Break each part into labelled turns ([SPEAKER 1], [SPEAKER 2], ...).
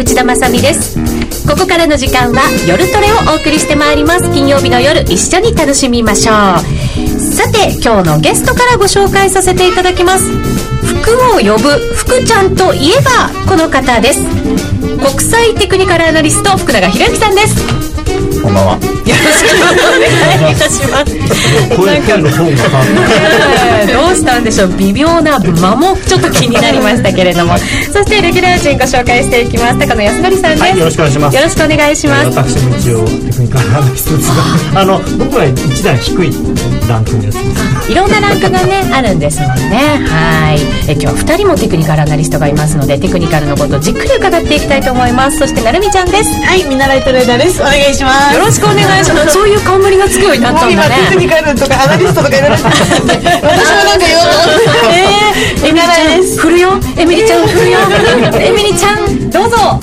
[SPEAKER 1] 内田まさです。ここからの時間は夜トレをお送りしてまいります。金曜日の夜一緒に楽しみましょう。さて今日のゲストからご紹介させていただきます。福を呼ぶ福ちゃんといえばこの方です。国際テクニカルアナリスト福永博之さんです。
[SPEAKER 2] んばんは。よろ
[SPEAKER 1] しくお願いいたします。
[SPEAKER 2] 声の方
[SPEAKER 1] がどうしたんでしょう？微妙な間もちょっと気になりましたけれども、そしてレギュラー陣ご紹介していきます。高野康則さんです、はい、
[SPEAKER 2] よろしくお願いします。
[SPEAKER 1] よろしくお願いします。
[SPEAKER 2] 私も一応テクニカルアナリストですが、あの僕は一段低いランクのやつです。
[SPEAKER 1] いろんなランクがねあるんですもんね。はい。え今日は二人もテクニカルアナリストがいますので、テクニカルのことじっくり伺っていきたいと思います。そしてなるみちゃんです。
[SPEAKER 3] はい、見習いトレーダーです。お願いします。
[SPEAKER 1] よろしくお願いします。そういう冠がつくようになったんだね。
[SPEAKER 3] テクニカルとかアナリストとかいろいろ。私もなんか言おう
[SPEAKER 1] えー、エミリちゃん。振るよ。エミリちゃん振るよ。エミリちゃんどうぞ。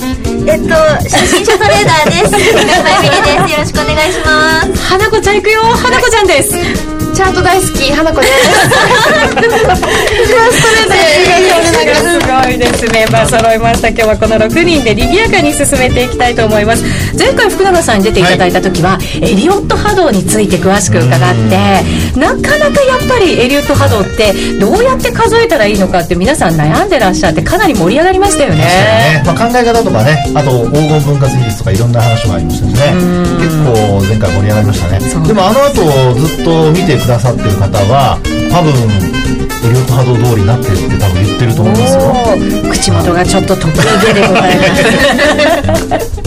[SPEAKER 4] えっと初心者トレーダーです。エミリです。よろしくお願いします。
[SPEAKER 1] 花子ちゃん行くよ。花子ちゃんです。
[SPEAKER 5] チャート大好き花子です。
[SPEAKER 1] すごいですメンバー揃いました。今日はこの6人で賑やかに進めていきたいと思います。前回福永さんに出ていただいた時は、はい、エリオット波動について詳しく伺ってなかなかやっぱりエリオット波動ってどうやって数えたらいいのかって皆さん悩んでらっしゃってかなり盛り上がりましたよね、ね、
[SPEAKER 2] まあ、考え方とかねあと黄金分割比率とかいろんな話もありましたしね結構前回盛り上がりましたね。でもあの後ずっと見てくださってる方は多分エリオット波動通りになってるって多分言ってると思いますよ。
[SPEAKER 1] 口元がちょっと得意げでございます。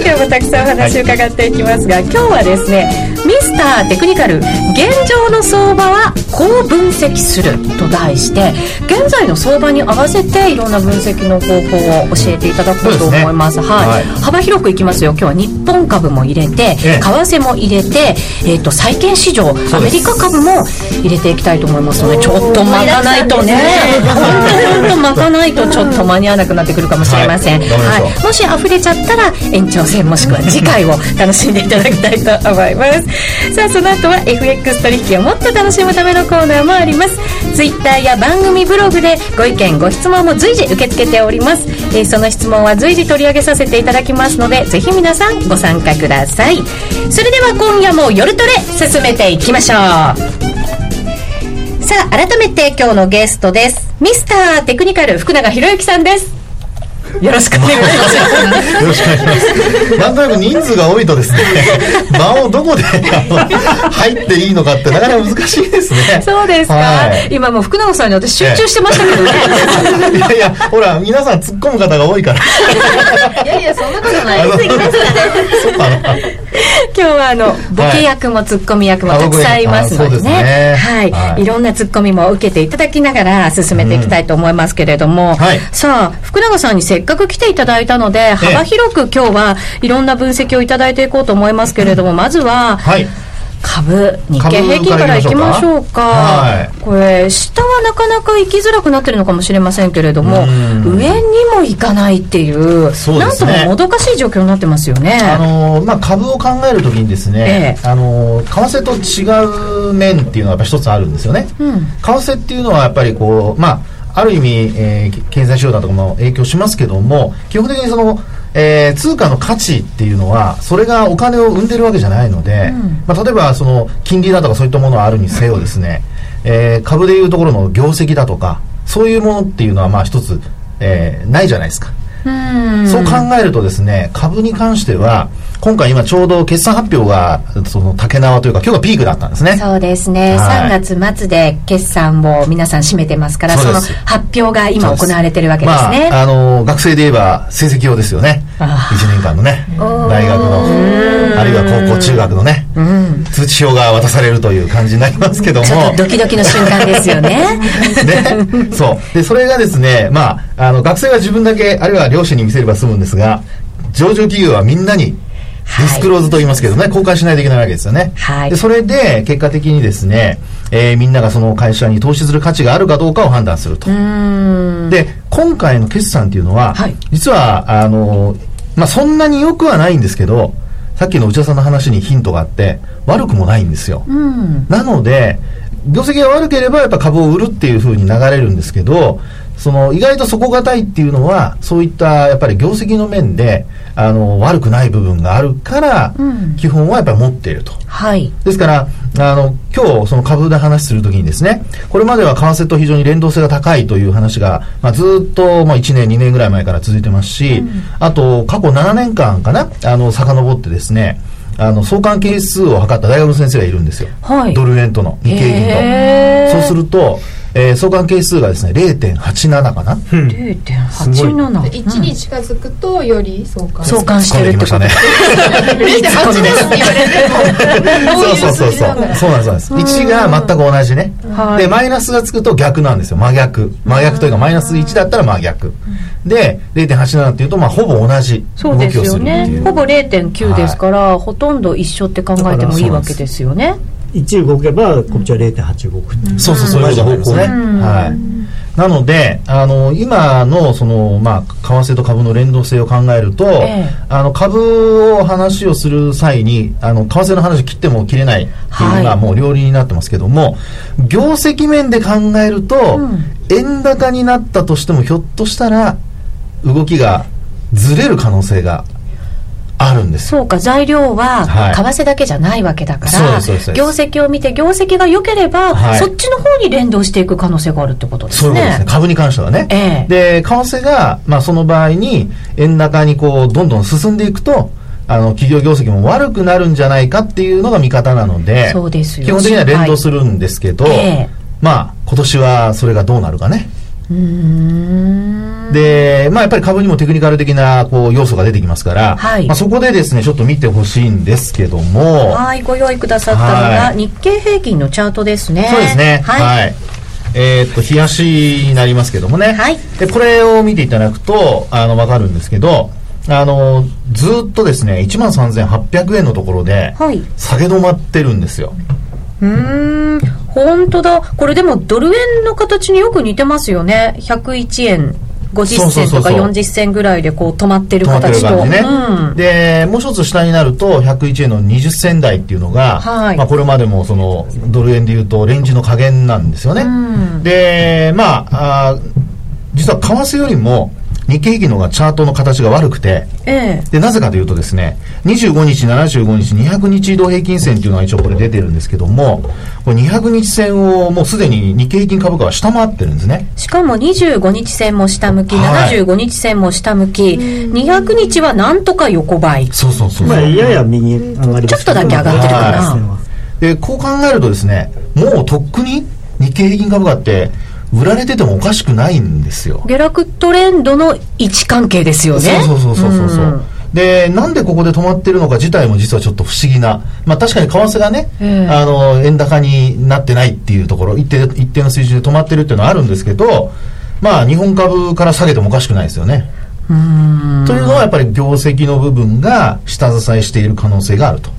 [SPEAKER 1] 今日もたくさんお話を伺っていきますが、はい、今日はですねミスターテクニカル現状の相場はこう分析すると題して現在の相場に合わせていろんな分析の方法を教えていただこうと思います、ね、はい、はい、幅広くいきますよ。今日は日本株も入れて、為替も入れて、えーと、債券市場アメリカ株も入れていきたいと思いますのでちょっと待たないとね。本当待たないとちょっと間に合わなくなってくるかもしれません、はい、はい、もし溢れちゃったら延長戦もしくは次回を楽しんでいただきたいと思います。さあその後は FX 取引をもっと楽しむためのコーナーもあります。Twitter や番組ブログでご意見ご質問も随時受け付けております、えー、その質問は随時取り上げさせていただきますのでぜひ皆さんご参加ください。それでは今夜も夜トレ進めていきましょう。さあ改めて今日のゲストです。ミスターテクニカル福永博之さんです。よろしくお願いします。よろしくお願いし
[SPEAKER 2] ます。なんとなく人数が多いとですね、間をどこで入っていいのかってなかなか難しいですね。
[SPEAKER 1] そうですか。はい、今も福永さんに私集中してましたけどね。
[SPEAKER 2] いやいや、ほら、皆さん突っ込む方が多いから。
[SPEAKER 4] いやいや、そんなことない。すぎですか
[SPEAKER 1] ね。今日はあのボケ役もツッコミ役もたくさんいますのでね,、はいはい、いろんなツッコミも受けていただきながら進めていきたいと思いますけれども、さあ福永さんにせっかく来ていただいたので幅広く今日はいろんな分析をいただいていこうと思いますけれども、まずは、はい。株日経平均からいきましょうか、はい、これ下はなかなか行きづらくなってるのかもしれませんけれども上にも行かないっていう、ね、なんとももどかしい状況になってますよね。
[SPEAKER 2] あの、まあ、株を考えるときにですね、ええ、あの為替と違う面っていうのはやっぱ一つあるんですよね、うん、為替っていうのはやっぱりこうまあある意味、えー、経済指標だとかも影響しますけども基本的にそのえー、通貨の価値っていうのはそれがお金を生んでるわけじゃないので、うん、まあ、例えばその金利だとかそういったものはあるにせよですね、えー、株でいうところの業績だとかそういうものっていうのはまあ一つ、えー、ないじゃないですか。そう考えるとですね株に関しては今回今ちょうど決算発表がその竹縄というか今日がピークだったんですね。
[SPEAKER 1] そうですね、はい、3月末で決算を皆さん占めてますからその発表が今行われてるわけですね、
[SPEAKER 2] まあ、あの学生で言えば成績表ですよね。1年間のね大学の。あるいは高校中学のね、通知表が渡されるという感じになりますけども。
[SPEAKER 1] ドキドキの瞬間ですよね。
[SPEAKER 2] ね。そう。でそれがですねまああの学生は自分だけあるいは両親に見せれば済むんですが上場企業はみんなにディスクローズと言いますけどね、公開しないといけないわけですよね。はい、でそれで、結果的にですね、えー、みんながその会社に投資する価値があるかどうかを判断すると。で、今回の決算っていうのは、はい、実は、あの、まあ、そんなに良くはないんですけど、さっきの内田さんの話にヒントがあって、悪くもないんですよ。なので、業績が悪ければやっぱ株を売るっていうふうに流れるんですけど、その意外と底堅いっていうのはそういったやっぱり業績の面であの悪くない部分があるから、うん、基本はやっぱり持っていると、
[SPEAKER 1] はい、
[SPEAKER 2] ですからあの今日その株で話するときにですねこれまでは為替と非常に連動性が高いという話が、まあ、ずっと、まあ、1年2年ぐらい前から続いてますし、うん、あと過去7年間かなあの遡ってですねあの相関係数を測った大学の先生がいるんですよ、
[SPEAKER 1] はい、
[SPEAKER 2] ドル円との日経平均とそうするとえー、相関係数がですね0.87かな、うん、
[SPEAKER 1] 0.87
[SPEAKER 5] 1に近づくとより相関
[SPEAKER 1] 相関してるってこと。ね。
[SPEAKER 2] そうそうそうそう。そうなんですそうなんです。1が全く同じね、はい、でマイナスがつくと逆なんですよ。真逆。真逆というかマイナス1だったら真逆。で0.87っていうとまあほぼ同じ動きをするっていう。
[SPEAKER 1] ねほぼ0.9ですから、はい、ほとんど一緒って考えてもいいわけですよね
[SPEAKER 6] 1動けばこっちは0.8動く、
[SPEAKER 2] うん、そうそうそういうことですね、はい。なのであの今のその、まあ、為替と株の連動性を考えると、えー、あの株を話をする際にあの為替の話切っても切れないっていうのがもう両輪になってますけども、はい、業績面で考えると、うん、円高になったとしてもひょっとしたら動きがずれる可能性があるんです
[SPEAKER 1] そうか材料は為替だけじゃないわけだから、はい、業績を見て業績が良ければ、はい、そっちの方に連動していく可能性があるってことですね。そうですね。
[SPEAKER 2] 株に関してはね、えで為替が、まあ、その場合に円高にこうどんどん進んでいくとあの企業業績も悪くなるんじゃないかっていうのが見方なので
[SPEAKER 1] そうです
[SPEAKER 2] 基本的には連動するんですけど、え。まあ今年はそれがどうなるかねで、まあ、やっぱり株にもテクニカル的なこう要素が出てきますから、はい、まあ、そこでですねちょっと見てほしいんですけども。
[SPEAKER 1] はいご用意くださったのが、日経平均のチャートですね。
[SPEAKER 2] そうですね。はい、はい、えー、っと冷やしになりますけどもね、
[SPEAKER 1] はい、
[SPEAKER 2] でこれを見ていただくとあの分かるんですけどあのずっとですね1万3800円のところで下げ止まってるんですよ、
[SPEAKER 1] うん本当だ。これでもドル円の形によく似てますよね。101円50銭とか40銭ぐらいでこう止まってる形と、
[SPEAKER 2] ね。うん、でもう一つ下になると101円の20銭台っていうのが、はい、まあ、これまでもそのドル円でいうとレンジの加減なんですよね、うん、でまああ実は為替よりも日経平均の方がチャートの形が悪くて、
[SPEAKER 1] え
[SPEAKER 2] え、でなぜかというとですね25日75日200日移動平均線っていうのが一応これ出てるんですけどもこれ200日線をもうすでに日経平均株価は下回ってるんですね。
[SPEAKER 1] しかも25日線も下向き、はい、75日線も下向き。200日はなんとか横ばい。
[SPEAKER 2] そうそうそう、
[SPEAKER 6] まあ、やや右
[SPEAKER 1] 上がりちょっとだけ上がってるかな、は
[SPEAKER 2] い、でこう考えるとですねもうとっくに日経平均株価って売られててもおかしくないんですよ
[SPEAKER 1] 下落トレンドの位置関係ですよね
[SPEAKER 2] そうそうそうそうそう、うんで、なんでここで止まってるのか自体も実はちょっと不思議な。まあ確かに為替がね、えー、あの、円高になってないっていうところ、一定、一定の水準で止まってるっていうのはあるんですけど、まあ日本株から下げてもおかしくないですよね。というのはやっぱり業績の部分が下支えしている可能性があると。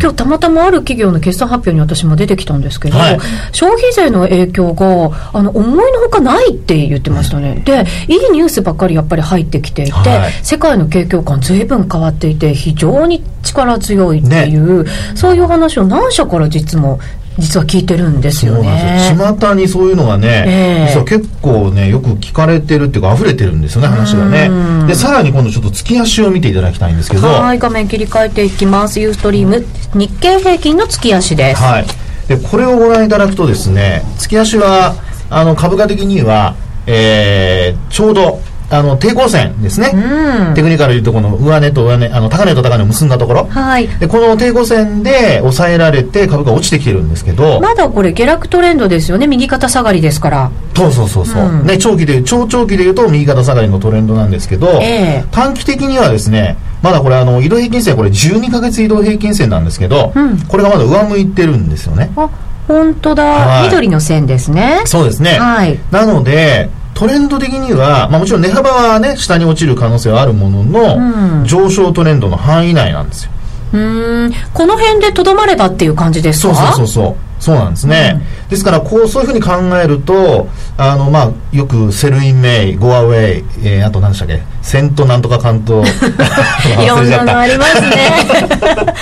[SPEAKER 1] 今日たまたまある企業の決算発表に私も出てきたんですけど、はい、消費税の影響があの思いのほかないって言ってましたね、でいいニュースばっかりやっぱり入ってきていて、はい、世界の景況感ずいぶん変わっていて非常に力強いっていう、ね、そういう話を何社から実も実は聞いてるんですよね。
[SPEAKER 2] 巷にそういうのがね、えー、実は結構ね、よく聞かれてるっていうか溢れてるんですよね、話がね。で、さらに今度ちょっと月足を見ていただきたいんですけど。
[SPEAKER 1] はい、画面切り替えていきます。ユーストリーム、日経平均の月足です。
[SPEAKER 2] はい。で、これをご覧いただくとですね、月足は、あの、株価的には、えー、ちょうど、あの抵抗線ですね、うん、テクニカルでいうとこの上値と上値あの高値と高値を結んだところ、
[SPEAKER 1] はい、
[SPEAKER 2] でこの抵抗線で抑えられて株価落ちてきてるんですけど。
[SPEAKER 1] まだこれ下落トレンドですよね。右肩下がりですから。
[SPEAKER 2] そうそうそうそう、うん、ね、長期で超長期でいうと右肩下がりのトレンドなんですけど、
[SPEAKER 1] えー、
[SPEAKER 2] 短期的にはですねまだこれあの移動平均線これ12か月移動平均線なんですけど、うん、これがまだ上向いてるんですよね。
[SPEAKER 1] あ本当だ、はい、緑の線ですね。
[SPEAKER 2] そうですね、
[SPEAKER 1] はい、
[SPEAKER 2] なのでトレンド的には、まあ、もちろん値幅はね下に落ちる可能性はあるものの、うん、上昇トレンドの範囲内なんですよ。
[SPEAKER 1] うん。この辺でとどまればっていう感じですか？
[SPEAKER 2] そうそうそうそう。そうなんですね、ですからこうそういうふうに考えるとあの、まあ、よく Sell in May, go away、えー、あと何でしたっけ？ Saint なんとか関東
[SPEAKER 1] いろんなのありますね。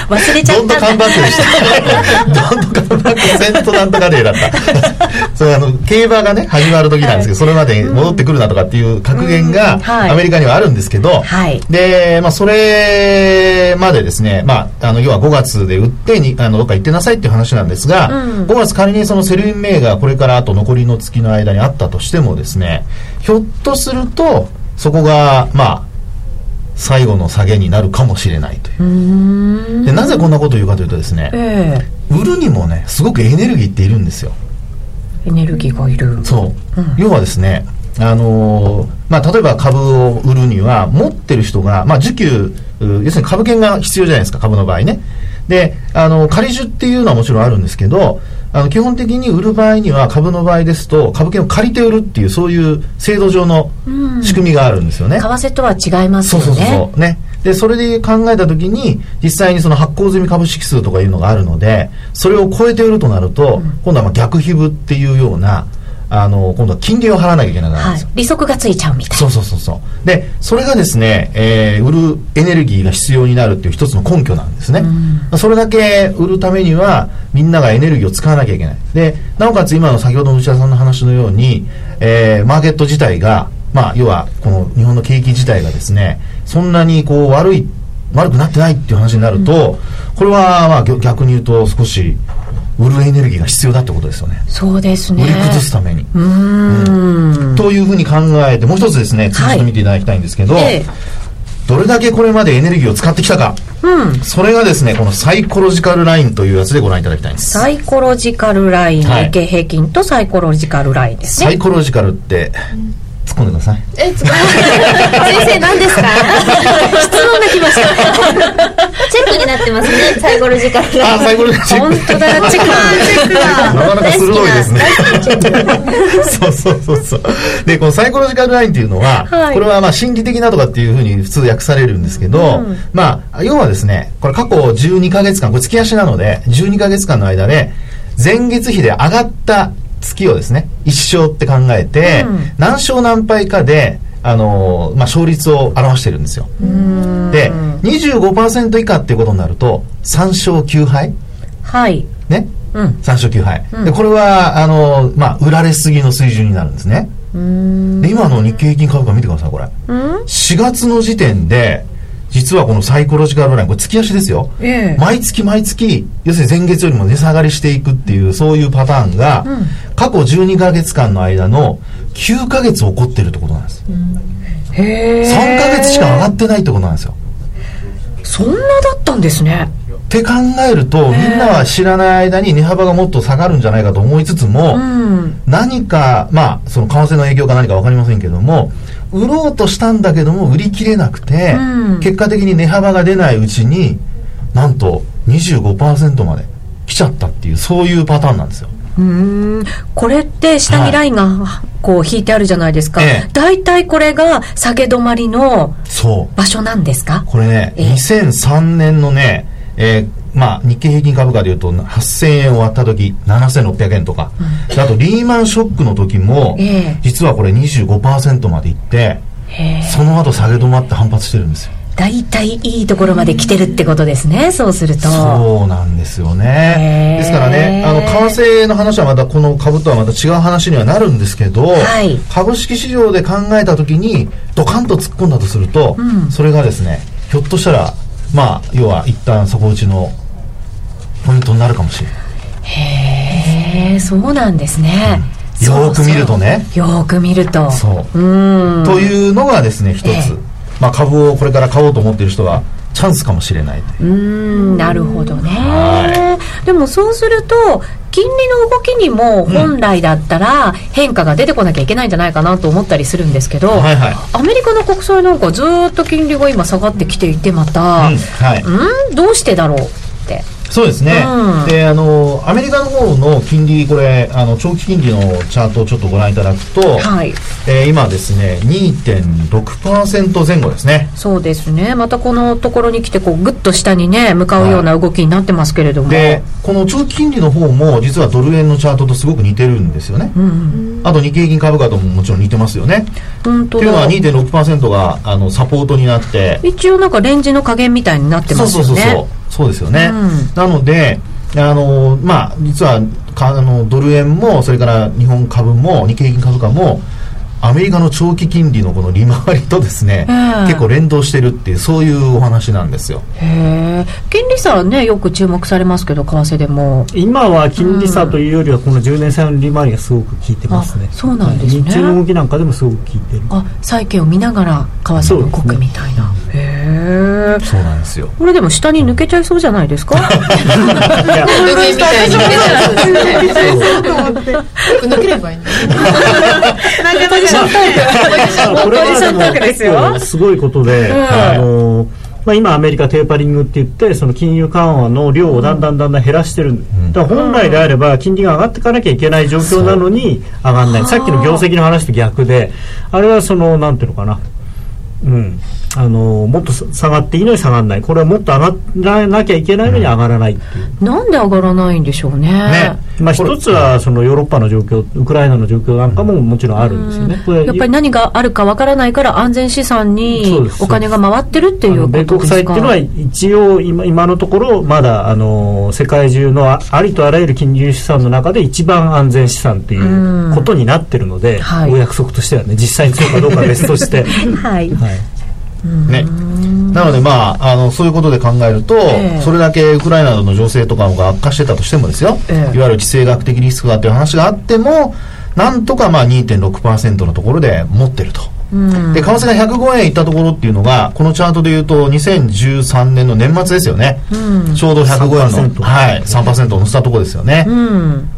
[SPEAKER 1] 忘れちゃった。
[SPEAKER 2] Don't come back でした Don't come back Saint なんとか Day だった それあの競馬がね始まる時なんですけど、はい、それまで戻ってくるなとかっていう格言が、アメリカにはあるんですけど、はい、で、まあ、それまでですね、まあ、あの要は5月で売ってにあのどっか行ってなさいっていう話なんですが、うん、5月仮にその Sell in May がこれからあと残りの月の間にあったとしてもですねひょっとするとそこがまあ最後の下げになるかもしれないという。でなぜこんなことを言うかというとですね、えー、売るにもねすごくエネルギーっているんですよ。
[SPEAKER 1] エネルギーがいる。
[SPEAKER 2] そう、うん、要はですねあのー、まあ、例えば株を売るには持ってる人が、まあ、受給要するに株券が必要じゃないですか株の場合ね。であの仮需っていうのはもちろんあるんですけどあの基本的に売る場合には株の場合ですと株券を借りて売るっていうそういう制度上の仕組みがあるんですよね。為
[SPEAKER 1] 替とは違いますよね。
[SPEAKER 2] そうそうそうね。でそれで考えた時に実際にその発行済み株式数とかいうのがあるのでそれを超えて売るとなると、うん、今度はまあ逆皮膚っていうようなあの今度は金利を払わなきゃいけないんですよ、はい、
[SPEAKER 1] 利息がついちゃうみたい
[SPEAKER 2] な。そうそうそうそう。でそれがですね、えー、売るエネルギーが必要になるっていう一つの根拠なんですね、うん、それだけ売るためにはみんながエネルギーを使わなきゃいけない。でなおかつ今の先ほどの内田さんの話のように、えー、マーケット自体がまあ要はこの日本の景気自体がですねそんなにこう悪い悪くなってないっていう話になると、うん、これはまあ逆に言うと少し売るエネルギーが必要だってことですよね。
[SPEAKER 1] そうですね。
[SPEAKER 2] 売り崩すために。うん。というふうに考えてもう一つですね次に見ていただきたいんですけど、はいえ。ー、どれだけこれまでエネルギーを使ってきたか、うん、それがですねこのサイコロジカルラインというやつでご覧いただきたいんです。
[SPEAKER 1] サイコロジカルライン、日経平均とサイコロジカルラインです
[SPEAKER 2] ね。サイコロジカルって、うん突っ込んでください。
[SPEAKER 5] え、突っ込んで先生何ですか？
[SPEAKER 1] 質問が来ました。
[SPEAKER 4] チェックになってますね、サイコロジカル
[SPEAKER 2] あ、サイコロジカ
[SPEAKER 1] ル。本当だ、チェックだ。
[SPEAKER 2] なかなか鋭いですね。そうそうそうそう。で、このサイコロジカルラインっていうのは、はい、これはまあ心理的なとかっていうふうに普通訳されるんですけど、うん、まあ、要はですね、これ過去12ヶ月間、これ月足なので、12ヶ月間の間で、前月比で上がった月をですね一勝って考えて、うん、何勝何敗かであのまあ、勝率を表してるんですよ。で25%以下っていうことになると3勝9敗？
[SPEAKER 1] はい。
[SPEAKER 2] ね、うん、3勝9敗、うん、でこれはあの、まあ、売られすぎの水準になるんですね。で今の日経平均株価見てくださいこれ。4月の時点で実はこのサイコロジカルラインこれ月足ですよ、えー、毎月毎月要するに前月よりも値下がりしていくっていうそういうパターンが、うん、過去12か月間の間の9か月起こってるってことなんです、うん、へ3か月しか上がってないってことなんですよ。
[SPEAKER 1] そんなだったんですね。
[SPEAKER 2] って考えるとみんなは知らない間に値幅がもっと下がるんじゃないかと思いつつも、うん、何かまあその為替の影響か何か分かりませんけども売ろうとしたんだけども売り切れなくて、うん、結果的に値幅が出ないうちになんと25%まで来ちゃったっていうそういうパターンなんですよ。
[SPEAKER 1] うん。これって下にラインがこう引いてあるじゃないですか、はい、大体これが下げ止まりの場所なんですか？
[SPEAKER 2] これね、え2003年のね、えーまあ、日経平均株価でいうと8000円を割った時7600円とか、うん、あとリーマンショックの時も、えー、実はこれ25%までいってその後下げ止まって反発してるんですよ。
[SPEAKER 1] 大体いいところまで来てるってことですね、そうすると。
[SPEAKER 2] そうなんですよね。ですからね、あの、為替の話はまたこの株とはまた違う話にはなるんですけど、はい、株式市場で考えた時にドカンと突っ込んだとすると、うん、それがですね、ひょっとしたら、まあ、要は一旦底打ちのポイントになるかもしれない。
[SPEAKER 1] へえそうなんですね、
[SPEAKER 2] うん、よく見るとね。
[SPEAKER 1] よく見ると。
[SPEAKER 2] そう。うん。というのがですね一つ、まあ、株をこれから買おうと思っている人はチャンスかもしれない。
[SPEAKER 1] うんなるほどね、はい、でもそうすると金利の動きにも本来だったら変化が出てこなきゃいけないんじゃないかなと思ったりするんですけど、うんはいはい、アメリカの国債なんかずっと金利が今下がってきていてまた、うん、はい、うんどうしてだろうって
[SPEAKER 2] そうですね、うん、であのアメリカの方の金利これあの長期金利のチャートをちょっとご覧いただくと、はい。えー、今ですね2.6%前後ですね。
[SPEAKER 1] そうですね。またこのところに来てこうぐっと下にね向かうような動きになってますけれども、
[SPEAKER 2] はい、でこの長期金利の方も実はドル円のチャートとすごく似てるんですよね、うん、あと日経平均株価とももちろん似てますよね。本当というのは2.6%があのサポートになって。
[SPEAKER 1] 一応なんかレンジの加減みたいになってますよね。そうそうそうそう
[SPEAKER 2] そうですよね、うん、なのであのまあ実はかあのドル円もそれから日本株も日経平均株価もアメリカの長期金利のこの利回りとですね、結構連動してるっていうそういうお話なんですよ。
[SPEAKER 1] へえ。金利差はねよく注目されますけど為替でも。
[SPEAKER 6] 今は金利差というよりはこの10年債の利回りがすごく効いてますね。
[SPEAKER 1] そうなんですね。
[SPEAKER 6] 日中の動きなんかでもすごく効いてる。
[SPEAKER 1] あ債券を見ながら為替が動くみたいな、
[SPEAKER 2] えそうなんですよ。
[SPEAKER 1] これでも下に抜けちゃいそうじゃないですか？
[SPEAKER 3] 抜ければいいん
[SPEAKER 6] すごいことで、あのまあ、今アメリカテーパリングって言ってその金融緩和の量をだんだんだんだん減らしてる、だから本来であれば金利が上がっていかなきゃいけない状況なのに上がらない。さっきの業績の話と逆であれはそのなんていうのかなうん、あのもっと下がっていいのに下がらない。これはもっと上がらなきゃいけないのに上がらないっていう、
[SPEAKER 1] うん、なんで上がらないんでしょうね。ね。
[SPEAKER 6] まあ、一つはそのヨーロッパの状況ウクライナの状況なんかももちろんあるんですよね、
[SPEAKER 1] うん、やっぱり何があるかわからないから安全資産にお金が回ってるっていうことですか？
[SPEAKER 6] 米国債っていうのは一応今今のところまだあの世界中のありとあらゆる金融資産の中で一番安全資産っていうことになってるので、はい、お約束としてはね実際にそうかどうかは別として。
[SPEAKER 1] はい、はい
[SPEAKER 2] ね、なので、まあ、あのそういうことで考えると、えー、それだけウクライナの情勢とかが悪化してたとしてもですよ、えー、いわゆる地政学的リスクがという話があってもなんとかまあ2.6%のところで持ってると。で為替が105円いったところっていうのがこのチャートでいうと2013年の年末ですよね、うん、ちょうど105円の、はい、3%を乗せたところですよね、うん、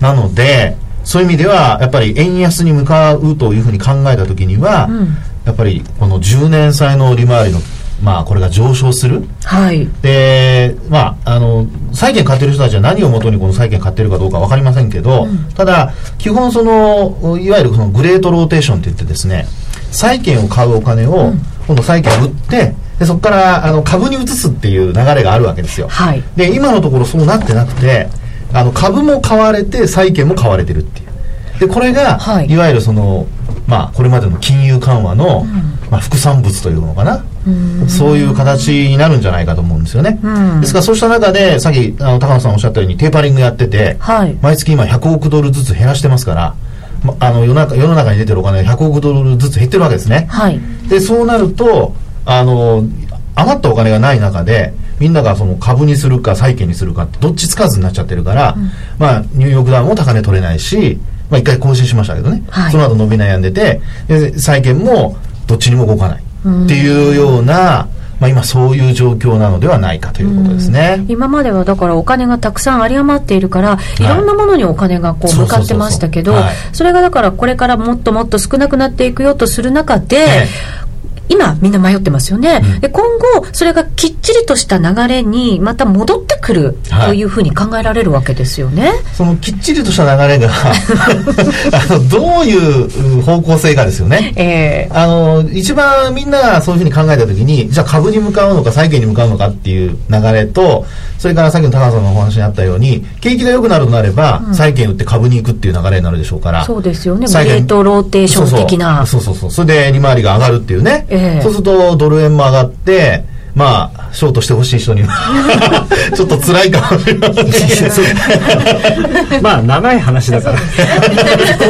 [SPEAKER 2] なのでそういう意味ではやっぱり円安に向かうというふうに考えた時には、うんやっぱりこの10年債の利回りのまあ、これが上昇する、
[SPEAKER 1] はい、
[SPEAKER 2] で、まあ、あの債券買ってる人たちは何をもとにこの債券買ってるかどうか分かりませんけど、うん、ただ基本そのいわゆるそのグレートローテーションって言ってですね債券を買うお金を、今度債券を売ってでそこからあの株に移すっていう流れがあるわけですよ、
[SPEAKER 1] はい、
[SPEAKER 2] で今のところそうなってなくてあの株も買われて債券も買われてるっていう。でこれが、はい、いわゆるそのまあ、これまでの金融緩和の、まあ、副産物というのかな、そういう形になるんじゃないかと思うんですよね。ですからそうした中でさっきあの高野さんおっしゃったようにテーパリングやってて、はい、毎月今100億ドルずつ減らしてますから。あの世の中世の中に出てるお金が100億ドルずつ減ってるわけですね。
[SPEAKER 1] はい、
[SPEAKER 2] でそうなるとあの余ったお金がない中でみんながその株にするか債券にするかってどっちつかずになっちゃってるから、うん、まあニューヨークダウンも高値取れないしまあ、一回更新しましたけどね、はい、その後伸び悩んでてで債券もどっちにも動かない。っていうような、まあ、今そういう状況なのではないかということですね、
[SPEAKER 1] 今まではだからお金がたくさん有り余っているからい。ろんなものにお金がこう向かってましたけどそれがだからこれからもっともっと少なくなっていくよとする中で、今みんな迷ってますよね、うん、で今後それがきっちりとした流れにまた戻ってくるというふうに考えられるわけですよね、はい、
[SPEAKER 2] そのきっちりとした流れが あのどういう方向性かですよね、
[SPEAKER 1] え
[SPEAKER 2] ー、あの一番みんながそういうふうに考えた時にじゃあ株に向かうのか債券に向かうのかっていう流れとそれからさっきの高橋さんのお話にあったように景気が良くなるとなれば、うん、債券売って株に行くっていう流れになるでしょうから。
[SPEAKER 1] そうですよね。グレートローテーション的な。
[SPEAKER 2] そうそう。そうそれで利回りが上がるっていうね、えー、そうするとドル円も上がってまあショートしてほしい人には ちょっと辛いかもしれませ
[SPEAKER 6] んまあ長い話だから。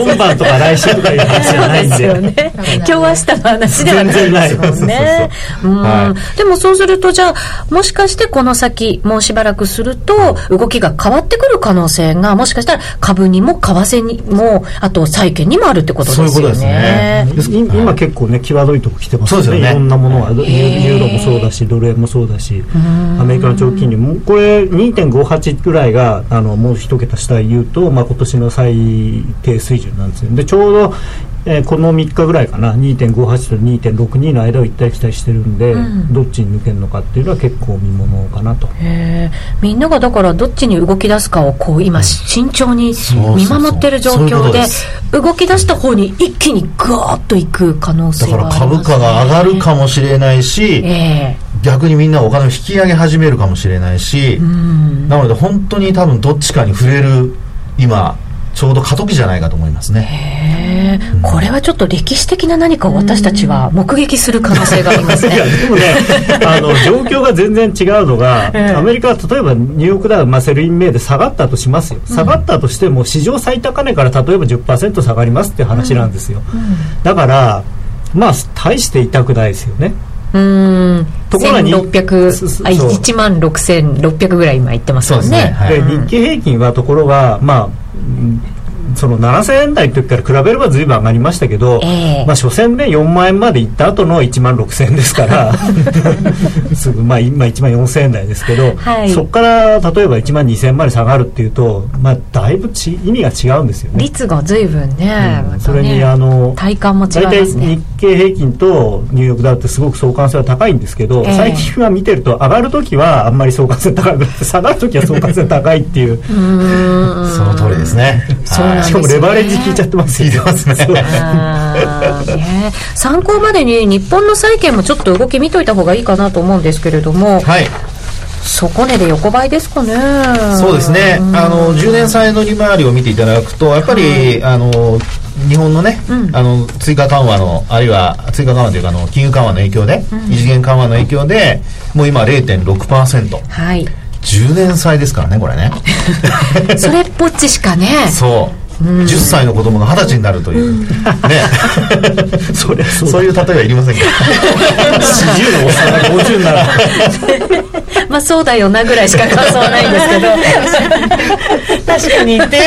[SPEAKER 6] 今晩とか来週とかいう話じゃないんで。
[SPEAKER 1] ね、今日明日の話ではない。ですもん。ねでもそうするとじゃあもしかしてこの先もうしばらくすると動きが変わってくる可能性がもしかしたら株にも為替にもあと債券にもあるってことですよね。そういうことです
[SPEAKER 6] ね。今結構ね際どいとこ来てますよね、ね、いろんなものはユーロもそうだしドル円もそうだしアメリカの長期金利も。これ2.58ぐらいがあのもう一桁下言うと、まあ、今年の最低水準なんですよ。でちょうどえー、この3日ぐらいかな。2.58と2.62の間を行ったり来たりしてるんで、うん、どっちに抜けるのかっていうのは結構見ものかなと。
[SPEAKER 1] みんながだからどっちに動き出すかをこう今慎重に見守ってる状況で動き出した方に一気にグワーッといく可能性
[SPEAKER 2] があります、ね、だから株価が上がるかもしれないし、えー、逆にみんなお金を引き上げ始めるかもしれないしなので本当に多分どっちかに振れる今ちょうど過渡期じゃないかと思います
[SPEAKER 1] ね。へうん、これはちょっと歴史的な何かを私たちは目撃する可能性がありますね。いや、でもね、
[SPEAKER 6] あの、状況が全然違うのが、アメリカは例えばニューヨークダウ、まあ、 Sell in May で下がったとしますよ。下がったとしても、史上最高値から例えば10%下がりますっていう話なんですよ。うんうん、だから、まあ、大して痛くないですよね。
[SPEAKER 1] うんところが1600あ1万6600ぐらい今言ってますもんね、ね
[SPEAKER 6] はい、日経平均はところがまあ um, その7000円台の時から比べればずいぶん上がりましたけど、えー、まあ初戦で4万円までいった後の1万6000円ですから すぐ、まあ、今1万4000円台ですけど、はい、そこから例えば1万2000円まで下がるっていうと、まあ、だいぶち意味が違うんですよね。
[SPEAKER 1] 率がずいぶん。ね
[SPEAKER 6] うん、それにあの
[SPEAKER 1] 体感も違います、ね、大体
[SPEAKER 6] 日経平均とニューヨークダウってすごく相関性は高いんですけど、えー、最近は見てると上がる時はあんまり相関性高くて下がる時は相関性高いっていう。
[SPEAKER 2] その通りですね。
[SPEAKER 6] そうしかもレバレッジ聞いちゃってます
[SPEAKER 2] 聞いてますね。
[SPEAKER 1] ね参考までに日本の債券もちょっと動き見といた方がいいかなと思うんですけれども。
[SPEAKER 2] はい。
[SPEAKER 1] 底値で横ばいですかね。
[SPEAKER 2] そうですね、あの10年債の利回りを見ていただくとやっぱり、はい、あの日本のね、うん、あの追加緩和のあるいは追加緩和というかあの金融緩和の影響で、うん、異次元緩和の影響でもう今0.6%
[SPEAKER 1] はい。
[SPEAKER 2] 10年債ですからねこれね。
[SPEAKER 1] それっぽっちしかね。
[SPEAKER 2] そう10歳の子供が二十歳になるという、ね。それそういう例えはいりませんか
[SPEAKER 6] ？40のおっさんが50になる。
[SPEAKER 1] まあそうだよなぐらいしか感想はないんですけど。確かに言って。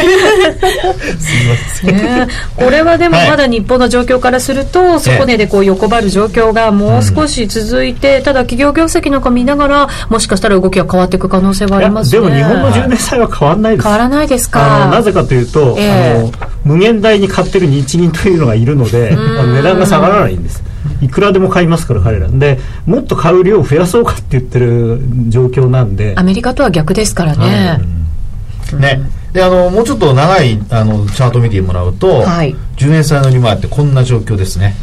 [SPEAKER 1] すみません、これはでもまだ日本の状況からすると、底値でこう横ばる状況がもう少し続いて、ただ企業業績なんか見ながらもしかしたら動きが変わっていく可能性はありますね。
[SPEAKER 6] でも日本の10年債は変わらないです。
[SPEAKER 1] 変わらないですか？
[SPEAKER 6] なぜかというと、えーの無限大に買ってる日銀というのがいるので値段が下がらないんです。いくらでも買いますから彼ら。でもっと買う量を増やそうかって言ってる状況なんで。
[SPEAKER 1] アメリカとは逆ですからね、
[SPEAKER 2] ね。であのもうちょっと長いあのチャート見てもらうと、はい、10年債の利回ってこんな状況ですね。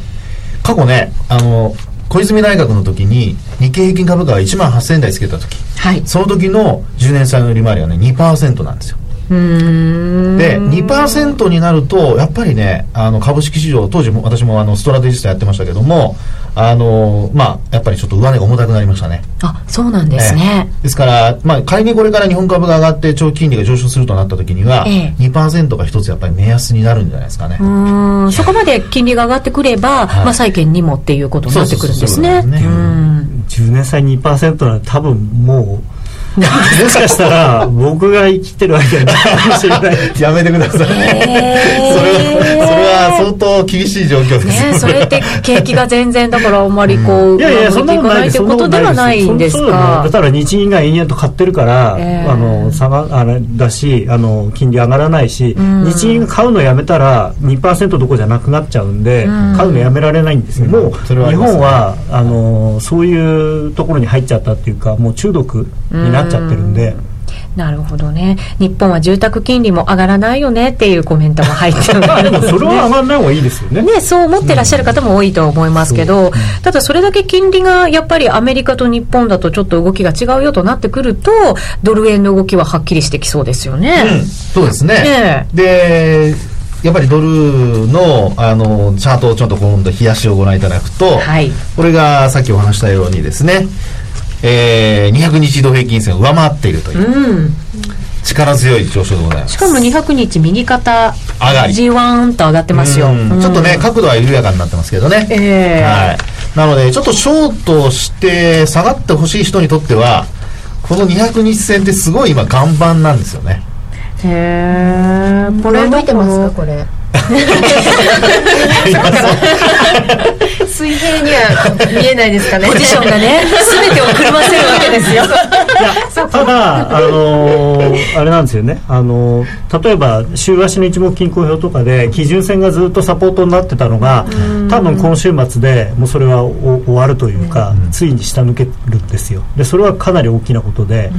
[SPEAKER 2] 過去ねあの小泉大学の時に日経平均株価が1万8000円台つけた時、はい、その時の10年債の利回りはね2%なんですよで2%になるとやっぱりねあの株式市場当時も私もあのストラテジストやってましたけどもあのまあやっぱりちょっと上値が重たくなりましたね。
[SPEAKER 1] あそうなんですね、
[SPEAKER 2] えー、ですから、まあ、仮にこれから日本株が上がって長期金利が上昇するとなった時には、えー、2%が一つやっぱり目安になるんじゃないですかね。
[SPEAKER 1] うん。そこまで金利が上がってくれば、はい、まあ、債券にもっていうことになってくるんですね。
[SPEAKER 6] 10年債2%なんて多分もう もしかしたら僕が生きてる間にかもしれない。
[SPEAKER 2] やめてください、えー、それはそれは相当厳しい状況です。
[SPEAKER 1] ねそれって景気が全然だからあんまりこう、うん、いやいやそんなことないってことではないんですか
[SPEAKER 6] だから日銀が延々と買ってるから、えー、あの下があれだしあの金利上がらないし、うん、日銀が買うのやめたら2%どこじゃなくなっちゃうんで、うん、買うのやめられないんですよ、もう日本はあのそういうところに入っちゃったっていうかもう中毒になっちゃってるんで。
[SPEAKER 1] なるほどね。日本は住宅金利も上がらないよねっていうコメントも入ってる
[SPEAKER 6] でもそれは上がらない方がいいですよね。
[SPEAKER 1] ねそう思ってらっしゃる方も多いと思いますけど、うん、ただそれだけ金利がやっぱりアメリカと日本だとちょっと動きが違うよとなってくるとドル円の動きははっきりしてきそうですよね、うん、
[SPEAKER 2] そうですね。ねでやっぱりドルのあのチャートをちょっと今度冷やしをご覧いただくと、はい、これがさっきお話したようにですねえー、200日移動平均線を上回っているという、うん、力強い上昇でございます。
[SPEAKER 1] しかも200日右肩上がり。じわーんと上がってますよ、
[SPEAKER 2] うん、ちょっとね角度は緩やかになってますけどね、えー、はい。なのでちょっとショートして下がってほしい人にとってはこの200日線ってすごい今岩盤なんですよね。
[SPEAKER 1] へえ
[SPEAKER 3] これ見てますかこれ 水平には見えないですかね。
[SPEAKER 1] ポジションがね。全てをくるませるわけですよ。
[SPEAKER 6] ただあのー、あれなんですよね。あのー、例えば週足の一目均衡表とかで基準線がずっとサポートになってたのが多分今週末でもうそれは終わるというか、ついに下抜けるんですよ。でそれはかなり大きなことで、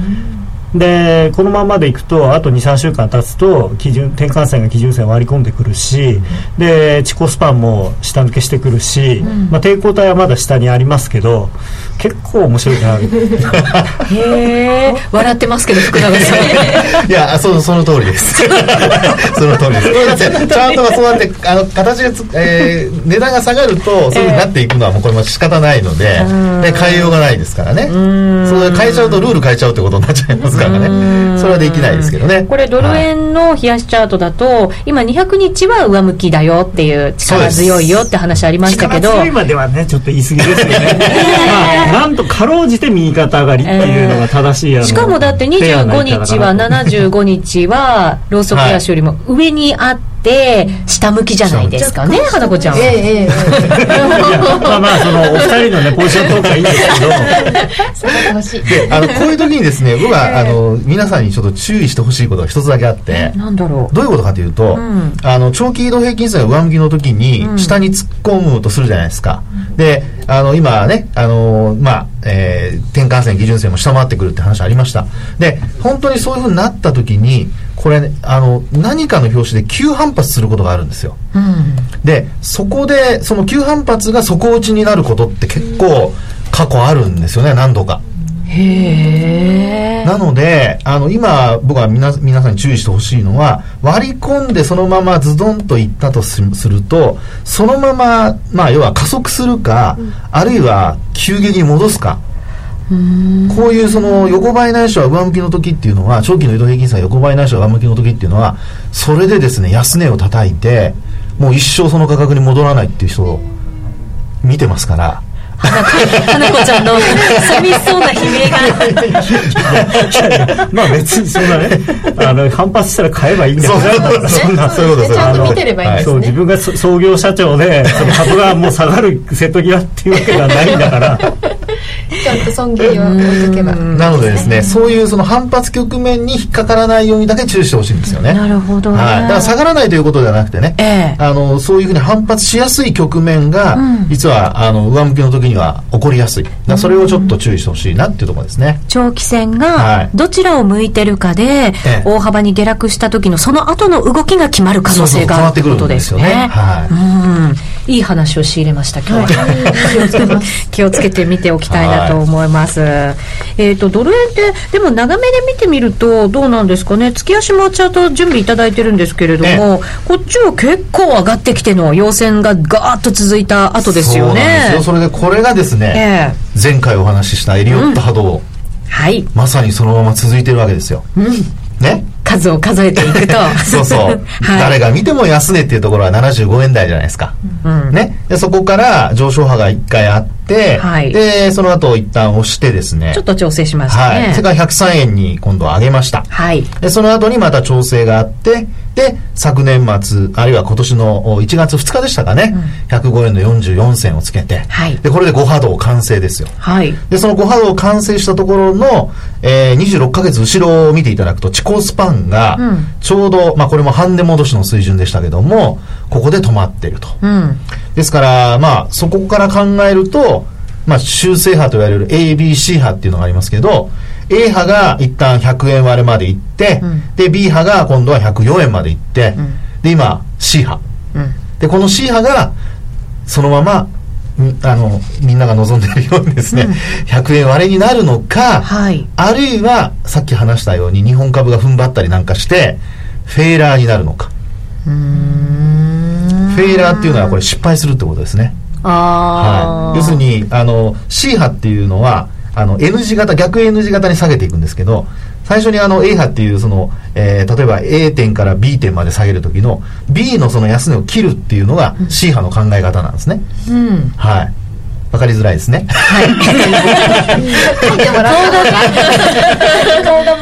[SPEAKER 6] でこのままでいくとあと23週間経つと基準転換線が基準線を割り込んでくるし、うん、で地高スパンも下抜けしてくるし、うん、まあ、抵抗体はまだ下にありますけど結構面白いな。
[SPEAKER 1] へえ笑ってますけど福永さ
[SPEAKER 2] ん。いやそその通りです。その通りです。チャートがそうやってあの形がえー、値段が下がるとそういうふうになっていくのはもうこれも仕方ないので、えー、で変えようがないですからね。それ変えちゃうとルール変えちゃうってことになっちゃいますからね。それはできないですけどね。
[SPEAKER 1] これドル円の冷やしチャートだと、はい、今200日は上向きだよっていう力強いよって話ありましたけど。
[SPEAKER 6] 力強いまではねちょっと言い過ぎですよね、まあ、なんとかろうじて右肩上がりっていうのが正しい、えー、
[SPEAKER 1] しかもだって25日は75日はローソク足よりも上にあって、て下向きじゃないですかね花子ちゃんは。ええ
[SPEAKER 6] まあまあそのお二人のねポジショントークはいいんです
[SPEAKER 2] けど。であのこういう時にですね僕はあの皆さんにちょっと注意してほしいことが一つだけあって。
[SPEAKER 1] なんだろ
[SPEAKER 2] う。どういうことかというと、うん、あの長期移動平均線が上向きの時に下に突っ込むとするじゃないですか。うん、であの今ねあのまあえー、転換線基準線も下回ってくるって話ありました。で本当にそういうふうになった時にこれ、ね、あの何かの拍子で急反発することがあるんですよ、うん、でそこでその急反発が底打ちになることって結構過去あるんですよね何度か。
[SPEAKER 1] へ
[SPEAKER 2] なのであの今僕は皆皆さんに注意してほしいのは割り込んでそのままズドンといったとするとそのまま、まあ、要は加速するか、うん、あるいは急激に戻すかこういうその横ばいないしは上向きの時っていうのは長期の移動平均線横ばいないしは上向きの時っていうのはそれでですね安値を叩いてもう一生その価格に戻らないっていう人を見てますから。
[SPEAKER 1] 花子ちゃんの寂しそうな悲
[SPEAKER 6] 鳴が。まあ別にそんなねあの反発したら買えばいいんだよ
[SPEAKER 2] そんなそういう。こと
[SPEAKER 3] ちゃんと見てればいいんですね、
[SPEAKER 6] そう自分が創業社長でその株がもう下がる瀬戸際っていうわけではないんだから
[SPEAKER 3] ちゃんと損切りは置いとけば。
[SPEAKER 2] なのでですねそういうその反発局面に引っかからないようにだけ注意してほしいんですよね。
[SPEAKER 1] なるほど、
[SPEAKER 2] ね、はい、だから下がらないということではなくてね、えー、あのそういうふうに反発しやすい局面が、うん、実はあの上向きの時には起こりやすい。それをちょっと注意してほしいなっていうところですね。
[SPEAKER 1] 長期戦がどちらを向いてるかで、大幅に下落した時のその後の動きが決まる可能性があるということですね。はい、いい話を仕入れました今日は、はい、気をつけて見ておきたいなと思います、はい、えっ、ー、とドル円ってでも長めで見てみるとどうなんですかね。月足もチャート準備いただいてるんですけれども、こっちは結構上がってきての陽線がガーッと続いた後ですよね。
[SPEAKER 2] それでこれがですね、えー、前回お話ししたエリオット波動、うん、
[SPEAKER 1] はい、
[SPEAKER 2] まさにそのまま続いてるわけですよ、うん、ね
[SPEAKER 1] 数を数えていくと。
[SPEAKER 2] そうそう、はい、誰が見ても安値っていうところは75円台じゃないですか、うん、ね。でそこから上昇波が1回あって、はい、でその後一旦押してですね。
[SPEAKER 1] ちょっと調整しましたね、
[SPEAKER 2] はい、それから103円に今度上げました、はい、でその後にまた調整があってで昨年末あるいは今年の1月2日でしたかね、うん、105円の44銭をつけて、はい、でこれで5波動完成ですよ、はい、でその5波動完成したところの、えー、26か月後ろを見ていただくと地高スパンがちょうど、うん、まあ、これも半値戻しの水準でしたけどもここで止まってると、うん、ですからまあそこから考えるとまあ、修正波と言われる ABC 波っていうのがありますけど A 波が一旦100円割れまで行って、うん、で B 波が今度は104円まで行って、うん、で今 C 波、うん、でこの C 波がそのままあのみんなが望んでいるようにですね、うん、100円割れになるのか、はい、あるいはさっき話したように日本株が踏ん張ったりなんかしてフェーラーになるのか。フェーラーっていうのはこれ失敗するってことですね。はい、要するにあの C 波っていうのはあの N 字型逆 N 字型に下げていくんですけど最初にあの A 波っていうその、えー、例えば A 点から B 点まで下げる時の B のその安値を切るっていうのが C 波の考え方なんですね、うん、はい。わかりづらいですね。はい。書いてもらった顔が。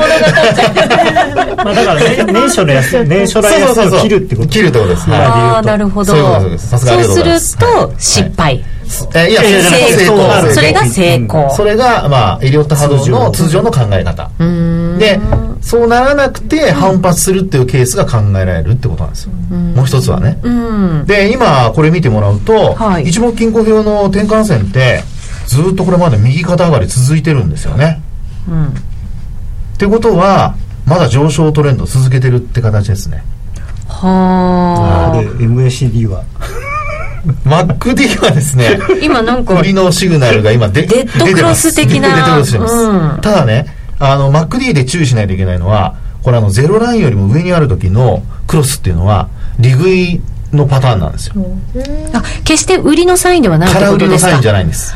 [SPEAKER 6] まあだから、ね、年初の安年初来安を切るってこと
[SPEAKER 2] 切るってことです。
[SPEAKER 6] ね
[SPEAKER 1] ああなるほど。
[SPEAKER 2] そうす。
[SPEAKER 1] ると失敗、
[SPEAKER 2] えいや
[SPEAKER 1] 成功。
[SPEAKER 2] 成功
[SPEAKER 1] それが成功、
[SPEAKER 2] それが、まあ、エリオット波動の通常の考え方。で、そうならなくて反発するっていうケースが考えられるってことなんですよ。もう一つはね。で、今これ見てもらうと、
[SPEAKER 1] はい。
[SPEAKER 2] 一目均衡表の転換線って、ずっとこれまで右肩上がり続いてるんですよね。ってことは、まだ上昇トレンド続けてるって形ですね。
[SPEAKER 1] はあ。
[SPEAKER 6] で MACD は？
[SPEAKER 2] MacD はですね、
[SPEAKER 1] 今なんか
[SPEAKER 2] 売りのシグナルが今で
[SPEAKER 1] デッドクロス的な
[SPEAKER 2] ただねあの MacD で注意しないといけないのはこれあのゼロラインよりも上にある時のクロスっていうのは利食いのパターンなんですよ。
[SPEAKER 1] あ決して売りのサインではないって
[SPEAKER 2] 空売
[SPEAKER 1] ことですか？
[SPEAKER 2] りのサインじゃないんです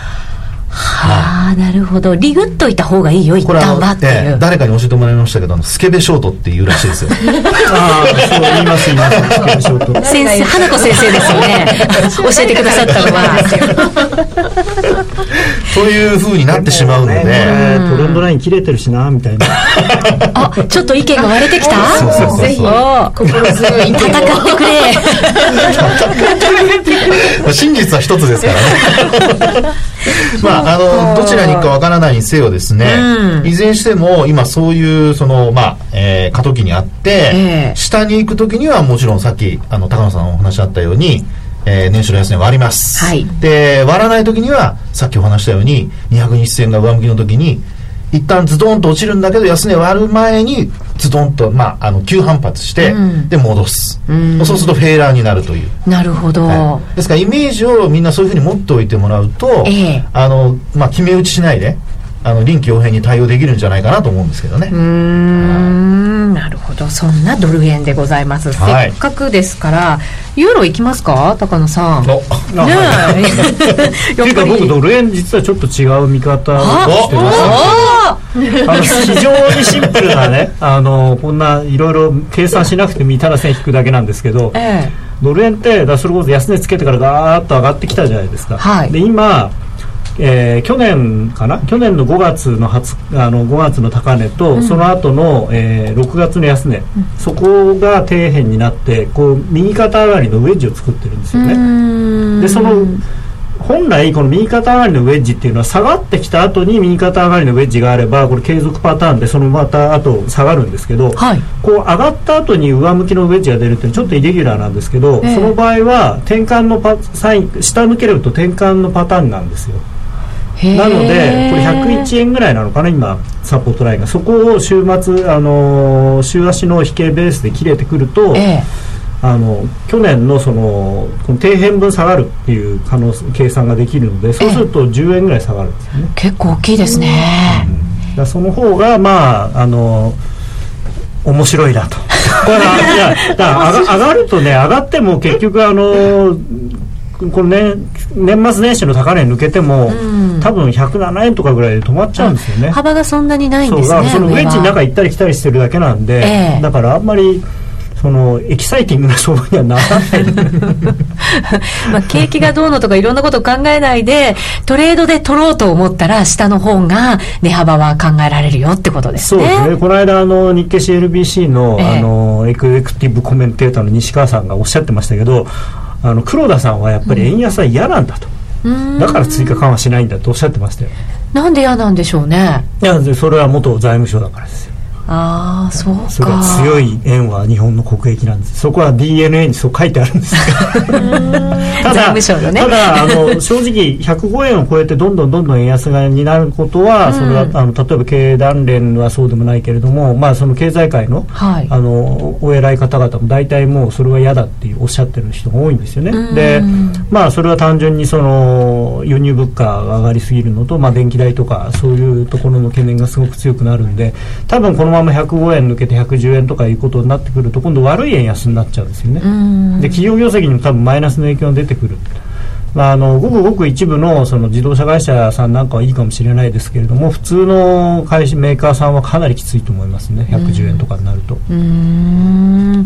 [SPEAKER 1] はあなるほど。リグっといた方がいいよ一旦はってい
[SPEAKER 2] ええ
[SPEAKER 1] う
[SPEAKER 2] 誰かに教えてもらいましたけどスケベショートっていうらしいです。よ
[SPEAKER 6] ああそう言います言います。ショート
[SPEAKER 1] 先生花子先生ですよね。教えてくださったのは。
[SPEAKER 2] というふうになってしまうので、
[SPEAKER 6] ね。トレンドライン切れてるしなみたいな。
[SPEAKER 1] あちょっと意見が割れてきた？
[SPEAKER 2] そうそうそう
[SPEAKER 1] ぜひ心強い戦ってくれ。
[SPEAKER 2] まあ真実は一つですからね。まあ、あの、どちらに行くかわからないにせよですね、いずれにしても、今そういう、その、まあ、えー過渡期にあって、
[SPEAKER 1] ええ。
[SPEAKER 2] 下に行くときにはもちろんさっき、あの、高野さんのお話あったように、えー年初の安値割ります。
[SPEAKER 1] はい。
[SPEAKER 2] で、割らないときには、さっきお話したように、200日線が上向きのときに、一旦ズドンと落ちるんだけど安値割る前にズドンと、まあ、あの急反発して、で戻す、そうするとフェーラーになるという。
[SPEAKER 1] なるほど、
[SPEAKER 2] はい。ですからイメージをみんなそういうふうに持っておいてもらうと、
[SPEAKER 1] ええ。
[SPEAKER 2] あのまあ、決め打ちしないであの臨機応変に対応できるんじゃないかなと思うんですけどね。
[SPEAKER 1] うーん。なるほど。そんなドル円でございます、
[SPEAKER 2] はい。
[SPEAKER 1] せっかくですからユーロいきますか？高野さん。ね
[SPEAKER 2] お
[SPEAKER 1] え
[SPEAKER 6] っていうか僕ドル円実はちょっと違う見方をしてます
[SPEAKER 1] あ
[SPEAKER 6] あの非常にシンプルなね あのこんないろいろ計算しなくてもいいただ線引くだけなんですけど
[SPEAKER 1] ええ。
[SPEAKER 6] ドル円ってだそれこそ安値つけてからガーッと上がってきたじゃないですか、
[SPEAKER 1] はい。
[SPEAKER 6] で今、えー去年かな？去年の5月の初あの5月の高値と、その後の、えー6月の安値、そこが底辺になってこう右肩上がりのウェッジを作ってるんですよね。でその本来この右肩上がりのウェッジっていうのは下がってきた後に右肩上がりのウェッジがあればこれ継続パターンでそのまた後下がるんですけど、
[SPEAKER 1] はい。
[SPEAKER 6] こう上がった後に上向きのウェッジが出るっていうのはちょっとイレギュラーなんですけど、
[SPEAKER 1] ええ。
[SPEAKER 6] その場合は転換のパサイン下向けると転換のパターンなんですよなのでこれ101円ぐらいなのかな今サポートラインが。そこを週末、あのー週足の引けベースで切れてくると、
[SPEAKER 1] ええ。
[SPEAKER 6] あの去年のそのこの底辺分下がるっていう可能計算ができるのでそうすると10円ぐらい下がるんですよね、
[SPEAKER 1] 結構大きいですね、
[SPEAKER 6] だからその方がまああの面白いなと。これはいやだ上がるとね上がっても結局あのこの年年末年始の高値抜けても、多分107円とかぐらいで止まっちゃうんですよね。
[SPEAKER 1] 幅がそんなにないんですね
[SPEAKER 6] そのウェッジの中行ったり来たりしてるだけなんで、
[SPEAKER 1] ええ。
[SPEAKER 6] だからあんまりそのエキサイティングな相場にはならない。
[SPEAKER 1] まあ、景気がどうのとかいろんなことを考えないでトレードで取ろうと思ったら下の方が値幅は考えられるよってことですね。
[SPEAKER 6] そうですね。この間あの日経 CNBC の,、
[SPEAKER 1] ええ。
[SPEAKER 6] あのエクゼクティブコメンテーターの西川さんがおっしゃってましたけどあの黒田さんはやっぱり円安は嫌なんだと、だから追加緩和しないんだとおっしゃってましたよ。
[SPEAKER 1] なんで嫌なんでしょうね。
[SPEAKER 6] いやでそれは元財務省だからですよ
[SPEAKER 1] ああそうか。
[SPEAKER 6] そ強い円は日本の国益なんです。そこは DNA にそう書いてあるんですた
[SPEAKER 1] 財
[SPEAKER 6] だ
[SPEAKER 1] 務省のね。
[SPEAKER 6] ただあの正直105円を超えてどんどんどんどん円安がになることは、それはあの例えば経団連はそうでもないけれども、まあ、その経済界の,、
[SPEAKER 1] はい。
[SPEAKER 6] あのお偉い方々も大体もうそれは嫌だっていうおっしゃってる人が多いんですよね。でまあそれは単純にその輸入物価が上がりすぎるのと、まあ、電気代とかそういうところの懸念がすごく強くなるんで多分このまま105円抜けて110円とかいうことになってくると今度悪い円安になっちゃうんですよね。で企業業績にも多分マイナスの影響が出てくる。まあ、あのごくごく一部のその自動車会社さんなんかはいいかもしれないですけれども普通の会社メーカーさんはかなりきついと思いますね。110円とかになると。
[SPEAKER 1] うーん。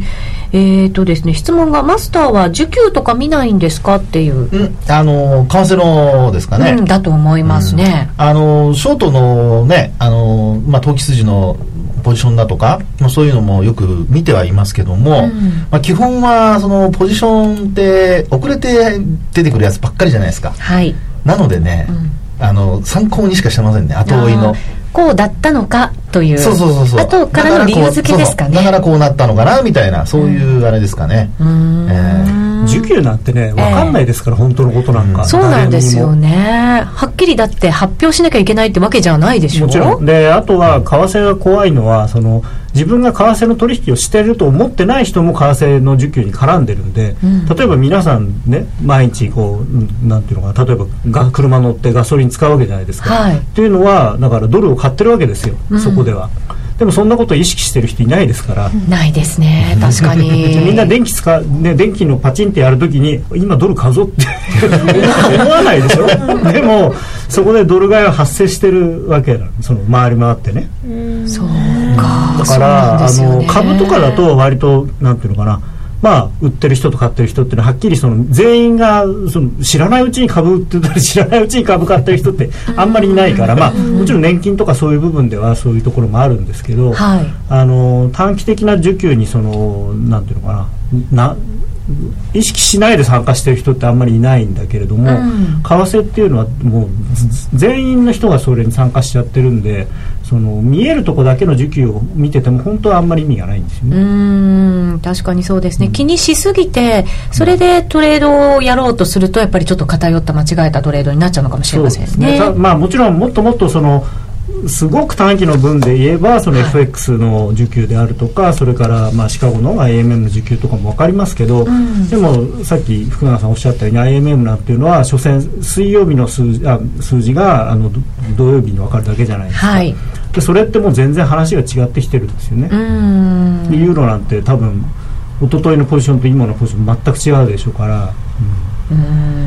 [SPEAKER 1] えーとですね質問がマスターは需給とか見ないんですかっていう、
[SPEAKER 2] うん。あの為替のですかね、
[SPEAKER 1] うん、だと思いますね、
[SPEAKER 2] あのショートのねあの、まあ、投機筋のポポジションだとか、まあ、そういうのもよく見てはいますけども、うん、まあ、基本はそのポジションって遅れて出てくるやつばっかりじゃないですか、
[SPEAKER 1] はい、
[SPEAKER 2] なのでね、うん、あの参考にしかしてませんね。後追いの
[SPEAKER 1] こうだったのかという。
[SPEAKER 2] そうそうそうそう。
[SPEAKER 1] 後からの理由付けですかね。
[SPEAKER 2] だからこうなったのかなみたいなそういうあれですかね、うん、
[SPEAKER 6] えー受給なんてね分かんないですから、えー、本当のことなんか、
[SPEAKER 1] そうなんですよね。はっきりだって発表しなきゃいけないってわけじゃないでしょ？
[SPEAKER 6] もちろん。であとは為替が怖いのはその自分が為替の取引をしていると思ってない人も為替の需給に絡んでるんで、うん、例えば皆さんね毎日こうなんていうのかな例えばが車乗ってガソリン使うわけじゃないですか、はい、っていうのはだからドルを買ってるわけですよ、うん、そこでは。でもそんなことを意識してる人いないですから。
[SPEAKER 1] ないですね確かに。
[SPEAKER 6] みんな電気使う、ね、電気のパチンってやるときに今ドル買うぞって 思わないでしょ。でもそこでドル買いは発生してるわけなのその回り回ってね。
[SPEAKER 1] そう。か
[SPEAKER 6] だから、ね、あの株とかだと割となんていうのかな。まあ、売ってる人と買ってる人っていうのははっきりその全員がその知らないうちに株売ってたり 知らないうちに株買ってる人ってあんまりいないから、まあ、もちろん年金とかそういう部分ではそういうところもあるんですけど、はい、あの短期的な需給にそのなんていうのかな。な意識しないで参加してる人ってあんまりいないんだけれども、うん、為替っていうのはもう全員の人がそれに参加しちゃってるんでその見えるとこだけの需給を見てても本当はあんまり意味がないんですよね。
[SPEAKER 1] うん確かにそうですね、うん、気にしすぎてそれでトレードをやろうとするとやっぱりちょっと偏った間違えたトレードになっちゃうのかもしれませんね。
[SPEAKER 6] ね。まあ、もちろんもっともっとそのすごく短期の分で言えばその FX の需給であるとか、はい、それからまあシカゴの IMM の需給とかも分かりますけど、うん、でもさっき福永さんおっしゃったように IMM なんていうのは所詮水曜日の数字あ数字があの土曜日に分かるだけじゃないですか、はい、でそれってもう全然話が違ってきてるんですよね。ユーロなんて多分一昨日のポジションと今のポジション全く違うでしょうから。
[SPEAKER 1] うん。うん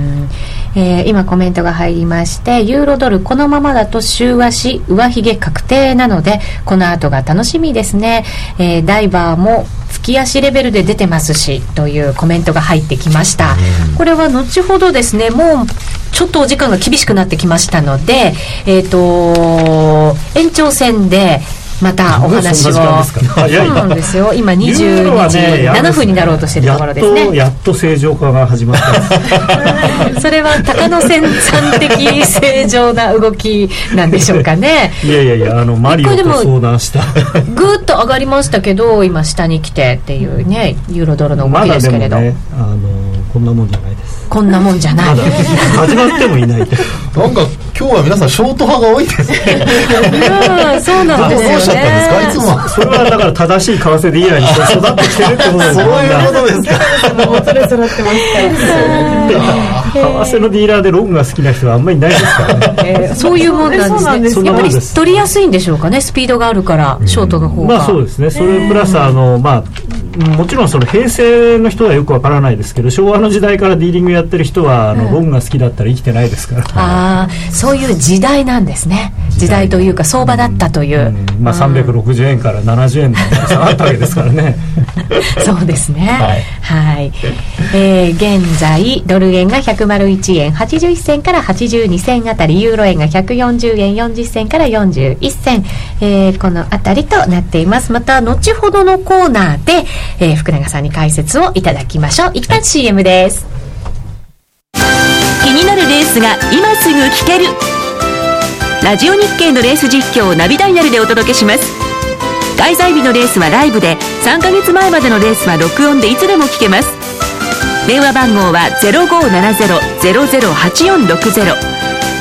[SPEAKER 1] えー、今コメントが入りましてユーロドルこのままだと週足上髭確定なのでこの後が楽しみですね、えー、ダイバーも月足レベルで出てますしというコメントが入ってきました、これは後ほどですねもうちょっとお時間が厳しくなってきましたので、えーと延長戦でまたお話を。そうなんですよ。今22時7分になろうとしているところですね。
[SPEAKER 6] やっと正常化が始まった
[SPEAKER 1] それは高野線さん的正常な動きなんでしょうかね
[SPEAKER 6] いやいやいやあのマリオと相談した
[SPEAKER 1] ぐっと上がりましたけど今下に来てっていうねユーロドルの動きですけれど、まね、あの
[SPEAKER 6] こんなもんじゃないです
[SPEAKER 1] こんなもんじゃない、
[SPEAKER 6] 始まってもいないなんか
[SPEAKER 2] 今日は皆さんショート派が多いですね。
[SPEAKER 1] うんそうなんですよ
[SPEAKER 2] しちゃったんですか？いつも。
[SPEAKER 6] それはだから正しい為替ディーラーに育ってきてるってことですそう
[SPEAKER 2] いうことです
[SPEAKER 3] かもうそれ揃ってます
[SPEAKER 6] から為替のディーラーでロンが好きな人はあんまりいないですからね、
[SPEAKER 1] えー、そういうもんなんですね。やっぱり取りやすいんでしょうかねスピードがあるからショートの方が、
[SPEAKER 6] まあそうですね。それプラスあのまあもちろんその平成の人はよくわからないですけど昭和の時代からディーリングやってる人はあの、ロンが好きだったら生きてないですから。
[SPEAKER 1] ああそういう時代なんですね。時代というか相場だったという、
[SPEAKER 6] うん、まあ360円から70円の下がったわけですからね。
[SPEAKER 1] そうですね。はい、はい、えー、現在ドル円が101円81銭から82銭あたりユーロ円が140円40銭から41銭、えー、このあたりとなっています。また後ほどのコーナーで、えー、福永さんに解説をいただきましょう。一旦 CM です。
[SPEAKER 7] 気になるレースが今すぐ聞ける。ラジオ日経のレース実況をナビダイヤルでお届けします。開催日のレースはライブで3ヶ月前までのレースは録音でいつでも聞けます。電話番号は0570-008460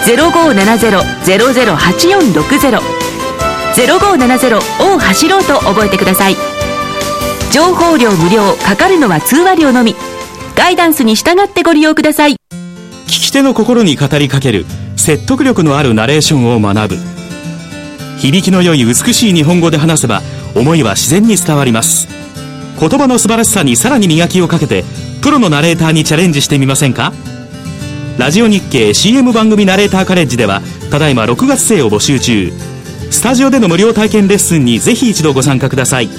[SPEAKER 7] 0570-008460 0570を走ろうと覚えてください。情報量無料かかるのは通話料のみ。ガイダンスに従ってご利用ください。聞
[SPEAKER 8] き手の心に語りかける説得力のあるナレーションを学ぶ。響きの良い美しい日本語で話せば思いは自然に伝わります。言葉の素晴らしさにさらに磨きをかけてプロのナレーターにチャレンジしてみませんか？ラジオ日経 CM 番組ナレーターカレッジではただいま6月生を募集中。スタジオでの無料体験レッスンにぜひ一度ご参加ください。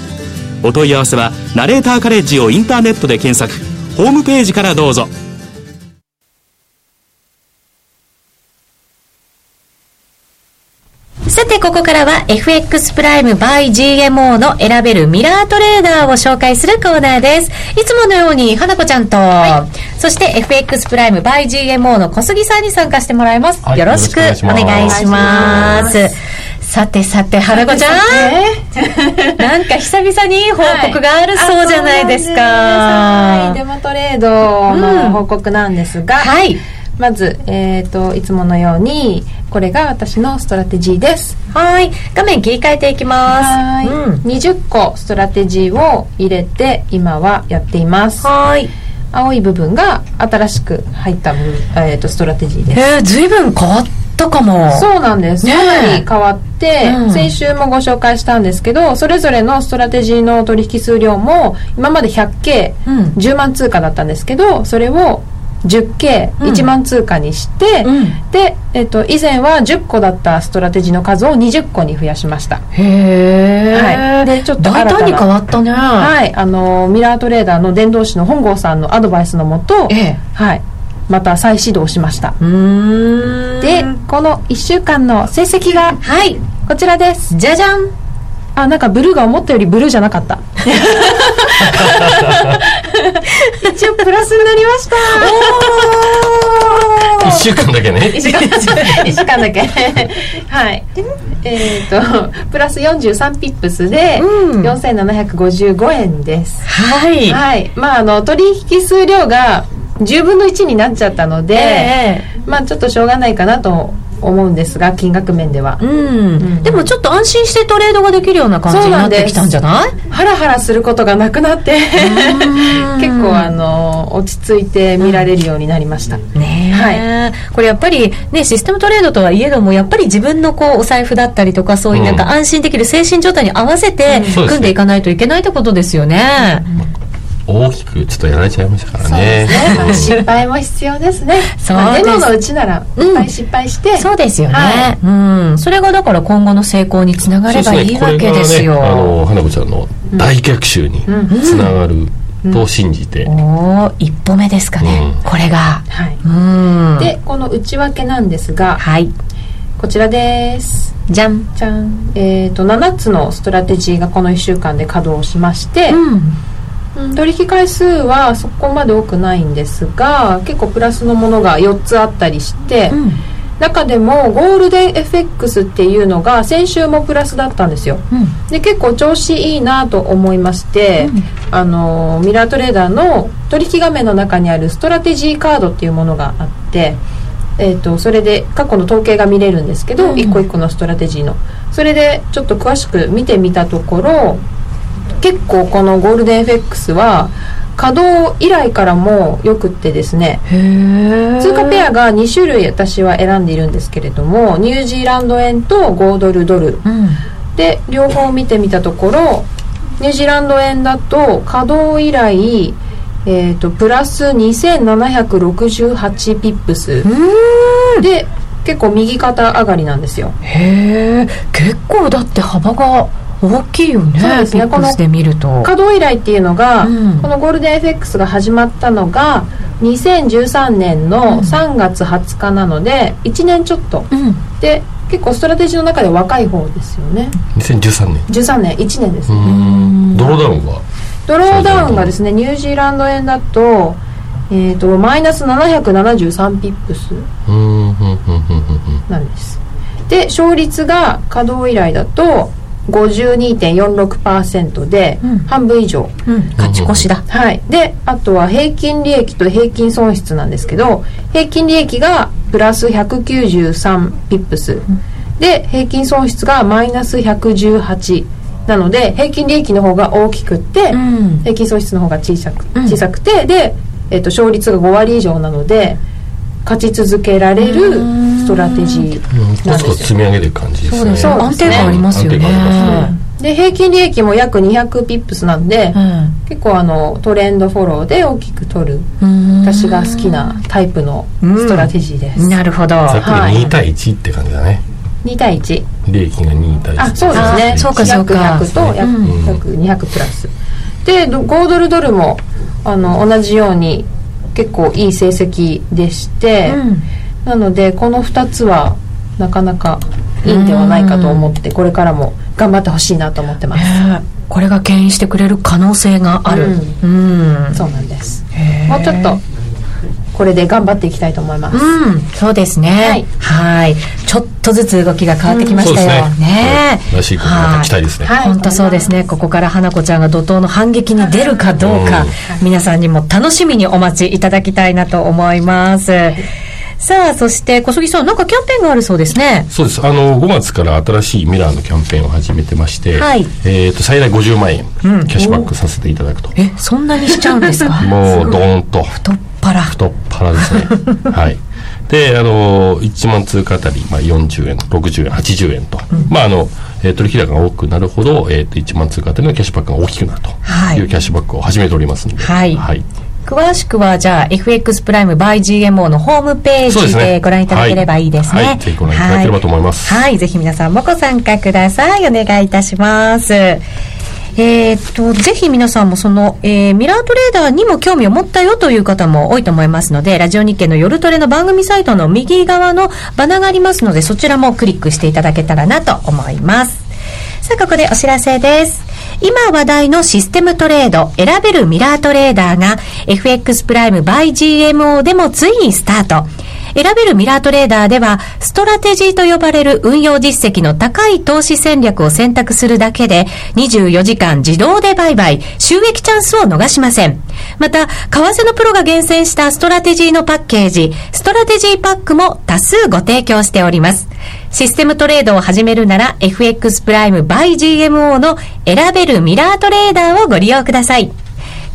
[SPEAKER 8] お問い合わせはナレーターカレッジをインターネットで検索ホームページからどうぞ
[SPEAKER 1] さて、ここからは FX プライム by GMO の選べるミラートレーダーを紹介するコーナーです。いつものように、花子ちゃんと、はい、そして FX プライム by GMO の小杉さんに参加してもらいます。はい、よろしくお願いします。さてさて、花子ちゃん。なんか久々に報告があるそうじゃないですか。
[SPEAKER 3] はい、デモトレードの報告なんですが、うん、はい。まず、えっ、ー、と、いつものように、これが私のストラテジーです。
[SPEAKER 1] はい。画面切り替えていきます。はい、
[SPEAKER 3] うん、20個ストラテジーを入れて、今はやっています。はい。青い部分が新しく入った、えーと、ストラテジーです。
[SPEAKER 1] えー、随分変わったかも。
[SPEAKER 3] そうなんです。かなり変わって、うん、先週もご紹介したんですけど、それぞれのストラテジーの取引数量も、今まで 100K、うん、10万通貨だったんですけど、それを 10K1 万通貨にして、うん、で、えっと、以前は10個だったストラテジーの数を20個に増やしました。
[SPEAKER 1] へえ、
[SPEAKER 3] はい、でちょっと
[SPEAKER 1] 大胆に変わったね。
[SPEAKER 3] はい。あのミラートレーダーの伝道師の本郷さんのアドバイスのもと、ええ、はいまた再始動しました。でこの1週間の成績がはい。こちらです。
[SPEAKER 1] じゃじゃん。
[SPEAKER 3] あなんかブルーが思ったよりブルーじゃなかった。一応プラスになりました。
[SPEAKER 9] 1週間だけね。
[SPEAKER 3] 1週間1週間だけ。はい。えっ、ー、とプラス43ピップスで4755円です、
[SPEAKER 1] はい、
[SPEAKER 3] はい、まああの取引数量が10分の1になっちゃったので、えー、まあちょっとしょうがないかなと思うんですが金額面では、うん、
[SPEAKER 1] うん、でもちょっと安心してトレードができるような感じになってきたんじゃない？
[SPEAKER 3] ハラハラす。ることがなくなって 結構あの落ち着いて見られるようになりました、
[SPEAKER 1] ねはい、これやっぱりねシステムトレードとはいえどもやっぱり自分のこうお財布だったりとかそういうなんか安心できる精神状態に合わせて組んでいかないといけないってことですよね、
[SPEAKER 9] うん大きくちょっとやられちゃいましたからね。
[SPEAKER 3] ね。失敗も必要ですね。そうです。デモのうちならいっぱい失敗して、
[SPEAKER 1] うん、そうですよね、はい、うん。それがだから今後の成功につながればいいわけですよ。すね、
[SPEAKER 9] あの花子ちゃんの大逆襲につながる。と信じて、う
[SPEAKER 1] ん、お一歩目ですかね、うん、これが、
[SPEAKER 3] はい、うん。でこの内訳なんですが、はい、こちらです。
[SPEAKER 1] じゃん。
[SPEAKER 3] じゃん。えっ、ー、と7つのストラテジーがこの1週間で稼働しまして、うん取引回数はそこまで多くないんですが結構プラスのものが4つあったりして、うん、中でもゴールデン FX っていうのが先週もプラスだったんですよ、うん、で結構調子いいなと思いまして、うん、あのミラートレーダーの取引画面の中にあるストラテジーカードっていうものがあってえーと、それで過去の統計が見れるんですけど、うん、一個一個のストラテジーの。それでちょっと詳しく見てみたところ結構このゴールデン FX は稼働以来からもよくってですね。通貨ペアが2種類私は選んでいるんですけれどもニュージーランド円と5ドルドル、うん、で両方見てみたところニュージーランド円だと稼働以来えーと、プラス2768ピップス。で結構右肩上がりなんですよ。
[SPEAKER 1] へえ結構だって幅が大きいよねそうですね。この稼
[SPEAKER 3] 働以来っていうのが、うん、このゴールデン FX が始まったのが2013年の3月20日なので、うん、1年ちょっと、うん、で結構ストラテジーの中で若い方ですよね。
[SPEAKER 9] 2013年。
[SPEAKER 3] 13年1年です
[SPEAKER 9] ね。ドローダウンは
[SPEAKER 3] ドローダウンがですねニュージーランド円だとえーと、マイナス773ピップスなんです。で勝率が稼働依頼だと52.46%で、半分以上、
[SPEAKER 1] うん、勝ち越しだ、
[SPEAKER 3] はい、であとは平均利益と平均損失なんですけど平均利益がプラス193ピップス、うん、で平均損失がマイナス118なので平均利益の方が大きくって、うん、平均損失の方が小さく小さくて、で、えー、と勝率が5割以上なので勝ち続けられるストラテジーなんですよ、
[SPEAKER 9] 積み上げる感じです
[SPEAKER 1] ね。そう安定感ありますよね。
[SPEAKER 3] で平均利益も約200ピップスなんで、うん、結構あのトレンドフォローで大きく取る私が好きなタイプのストラテジーです、
[SPEAKER 1] なるほど。
[SPEAKER 9] ざっくり2対1って感じだね、
[SPEAKER 3] 2対1
[SPEAKER 9] 利益が2対1
[SPEAKER 3] あそうですね。
[SPEAKER 1] そうかそうか。
[SPEAKER 3] 約100と約,、約200プラス。で5ドルドルもあの同じように結構いい成績でして、うん、なのでこの2つはなかなかいいんではないかと思ってこれからも頑張ってほしいなと思ってます、
[SPEAKER 1] これが牽引してくれる可能性がある、
[SPEAKER 3] うん、そうなんです。もうちょっとこれで頑張っていきたいと思います。う
[SPEAKER 1] ん、そうですね。はい。ちょっとずつ動きが変わってきましたよ。うん、ね
[SPEAKER 9] らしいことが期待ですね。
[SPEAKER 1] 本当そうですね。ここから花子ちゃんが怒涛の反撃に出るかどうか、皆さんにも楽しみにお待ちいただきたいなと思います。さあ、そして小杉さん、なんかキャンペーンがあるそうですね。
[SPEAKER 9] そうです。あの、5月から新しいミラーのキャンペーンを始めてまして、はい、えっ、と、最大50万円、キャッシュバックさせていただくと。
[SPEAKER 1] え、そんなにしちゃうんですか？
[SPEAKER 9] もう、ドーンと。
[SPEAKER 1] 太っ腹。
[SPEAKER 9] 太っ腹ですね。はい。で、あの、1万通貨あたり、まあ、40円、60円、80円と。うん、まあ、あの、えー、取引高が多くなるほど、えっ、ー、と、1万通貨あたりのキャッシュバックが大きくなるというキャッシュバックを始めておりますので。
[SPEAKER 1] はい。はい詳しくはじゃあ FX プライム by GMO のホームページでご覧いただければいいですね。はい、
[SPEAKER 9] ぜひご覧いただければと思います。
[SPEAKER 1] はい、ぜひ皆さんもご参加ください。お願いいたします。えー、っと、ぜひ皆さんもその、えー、ミラートレーダーにも興味を持ったよという方も多いと思いますので、ラジオ日経の夜トレの番組サイトの右側のバナがありますので、そちらもクリックしていただけたらなと思います。さあ、ここでお知らせです。今話題のシステムトレード、選べるミラートレーダーが FX プライム by GMO でもついにスタート。選べるミラートレーダーでは、ストラテジーと呼ばれる運用実績の高い投資戦略を選択するだけで、24時間自動で売買、収益チャンスを逃しません。また、為替のプロが厳選したストラテジーのパッケージ、ストラテジーパックも多数ご提供しております。システムトレードを始めるなら、FX プライム by GMO の選べるミラートレーダーをご利用ください。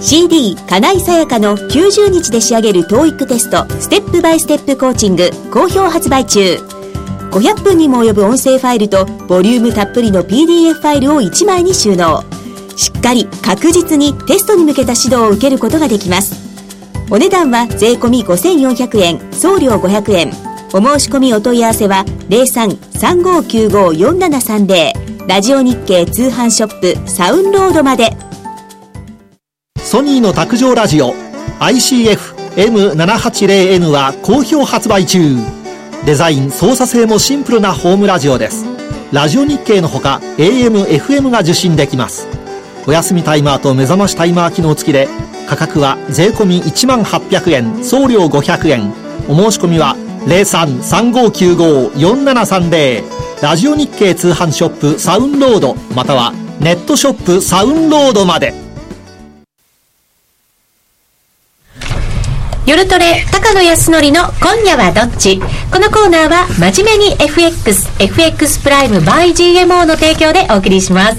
[SPEAKER 7] CD 金井さやかの90日で仕上げる TOEIC テストステップバイステップコーチング好評発売中。500分にも及ぶ音声ファイルとボリュームたっぷりの PDF ファイルを1枚に収納。しっかり確実にテストに向けた指導を受けることができます。お値段は税込5400円送料500円。お申し込みお問い合わせは03-3595-4730ラジオ日経通販ショップサウンロードまで。
[SPEAKER 10] ソニーの卓上ラジオ ICF-M780N は好評発売中。デザイン操作性もシンプルなホームラジオです。ラジオ日経のほか AM、FM が受信できます。お休みタイマーと目覚ましタイマー機能付きで価格は税込1万800円送料500円。お申し込みは0335954730ラジオ日経通販ショップサウンロードまたはネットショップサウンロードまで。
[SPEAKER 1] 夜トレ高野康則の今夜はどっち？このコーナーは真面目に FXFX プライム by GMO の提供でお送りします。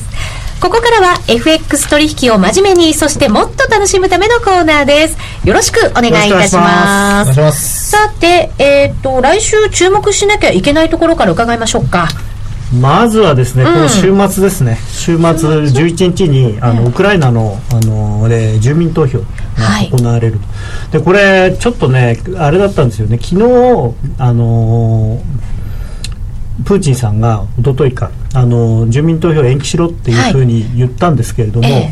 [SPEAKER 1] ここからは FX 取引を真面目に、そしてもっと楽しむためのコーナーです。よろしくお願いいたします。ます。さて、えっ、ー、と、来週注目しなきゃいけないところから伺いましょうか。
[SPEAKER 6] まずはですね、うん、この週末ですね、週末11日にあの、ウクライナのあので住民投票が行われる、はい、でこれ、ちょっとね、あれだったんですよね、昨日あのプーチンさんが一昨日かあの住民投票延期しろっていうふうに言ったんですけれども、はいえ。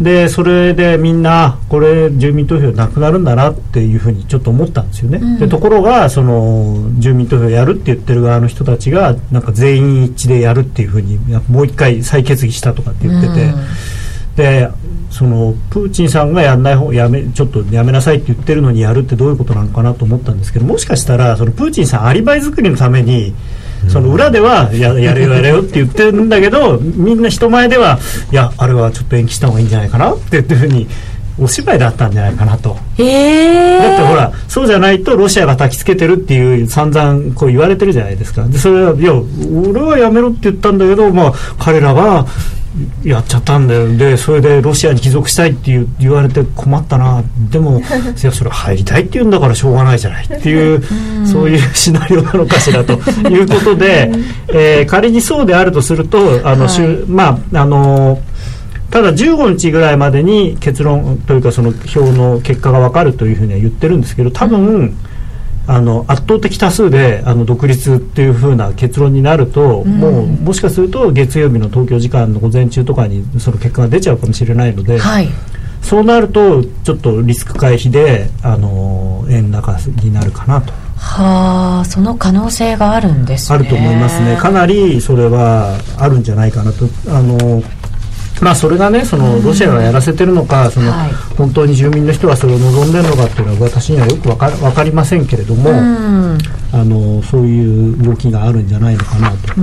[SPEAKER 6] ー、でそれでみんなこれ住民投票なくなるんだなっていうふうにちょっと思ったんですよね、うん、でところがその住民投票やるって言ってる側の人たちがなんか全員一致でやるっていうふうにもう一回再決議したとかって言ってて。うん。でそのプーチンさんがやんない方やめちょっとやめなさいって言ってるのにやるってどういうことなのかなと思ったんですけどもしかしたらそのプーチンさんアリバイ作りのためにその裏ではややれよやれよって言ってるんだけどみんな人前ではいやあれはちょっと延期した方がいいんじゃないかなって言ってるふうにお芝居だったんじゃないかなと。
[SPEAKER 1] へ
[SPEAKER 6] だってほらそうじゃないとロシアが焚きつけてるっていう散々こう言われてるじゃないですか。でそれはいや俺はやめろって言ったんだけど、まあ、彼らがやっちゃったんだよ。でそれでロシアに帰属したいって言言われて困ったな。でも いやそれ入りたいって言うんだからしょうがないじゃないっていうそういうシナリオなのかしらと。いうことで、えー、仮にそうであるとするとあの、はい、まああのただ15日ぐらいまでに結論というかその票の結果が分かるというふうには言ってるんですけど多分、うんあの圧倒的多数であの独立っていうふうな結論になると、うん、もうもしかすると月曜日の東京時間の午前中とかにその結果が出ちゃうかもしれないので、はい、そうなるとちょっとリスク回避であの円高になるかなと。
[SPEAKER 1] はあその可能性があるんです、
[SPEAKER 6] ね、あると思いますね。かなりそれはあるんじゃないかなと。あのまあ、それがねそのロシアがやらせてるのか、その本当に住民の人はそれを望んでるのかっていうのは私にはよく分か分かりませんけれども、あのそういう動きがあるんじゃないのかなと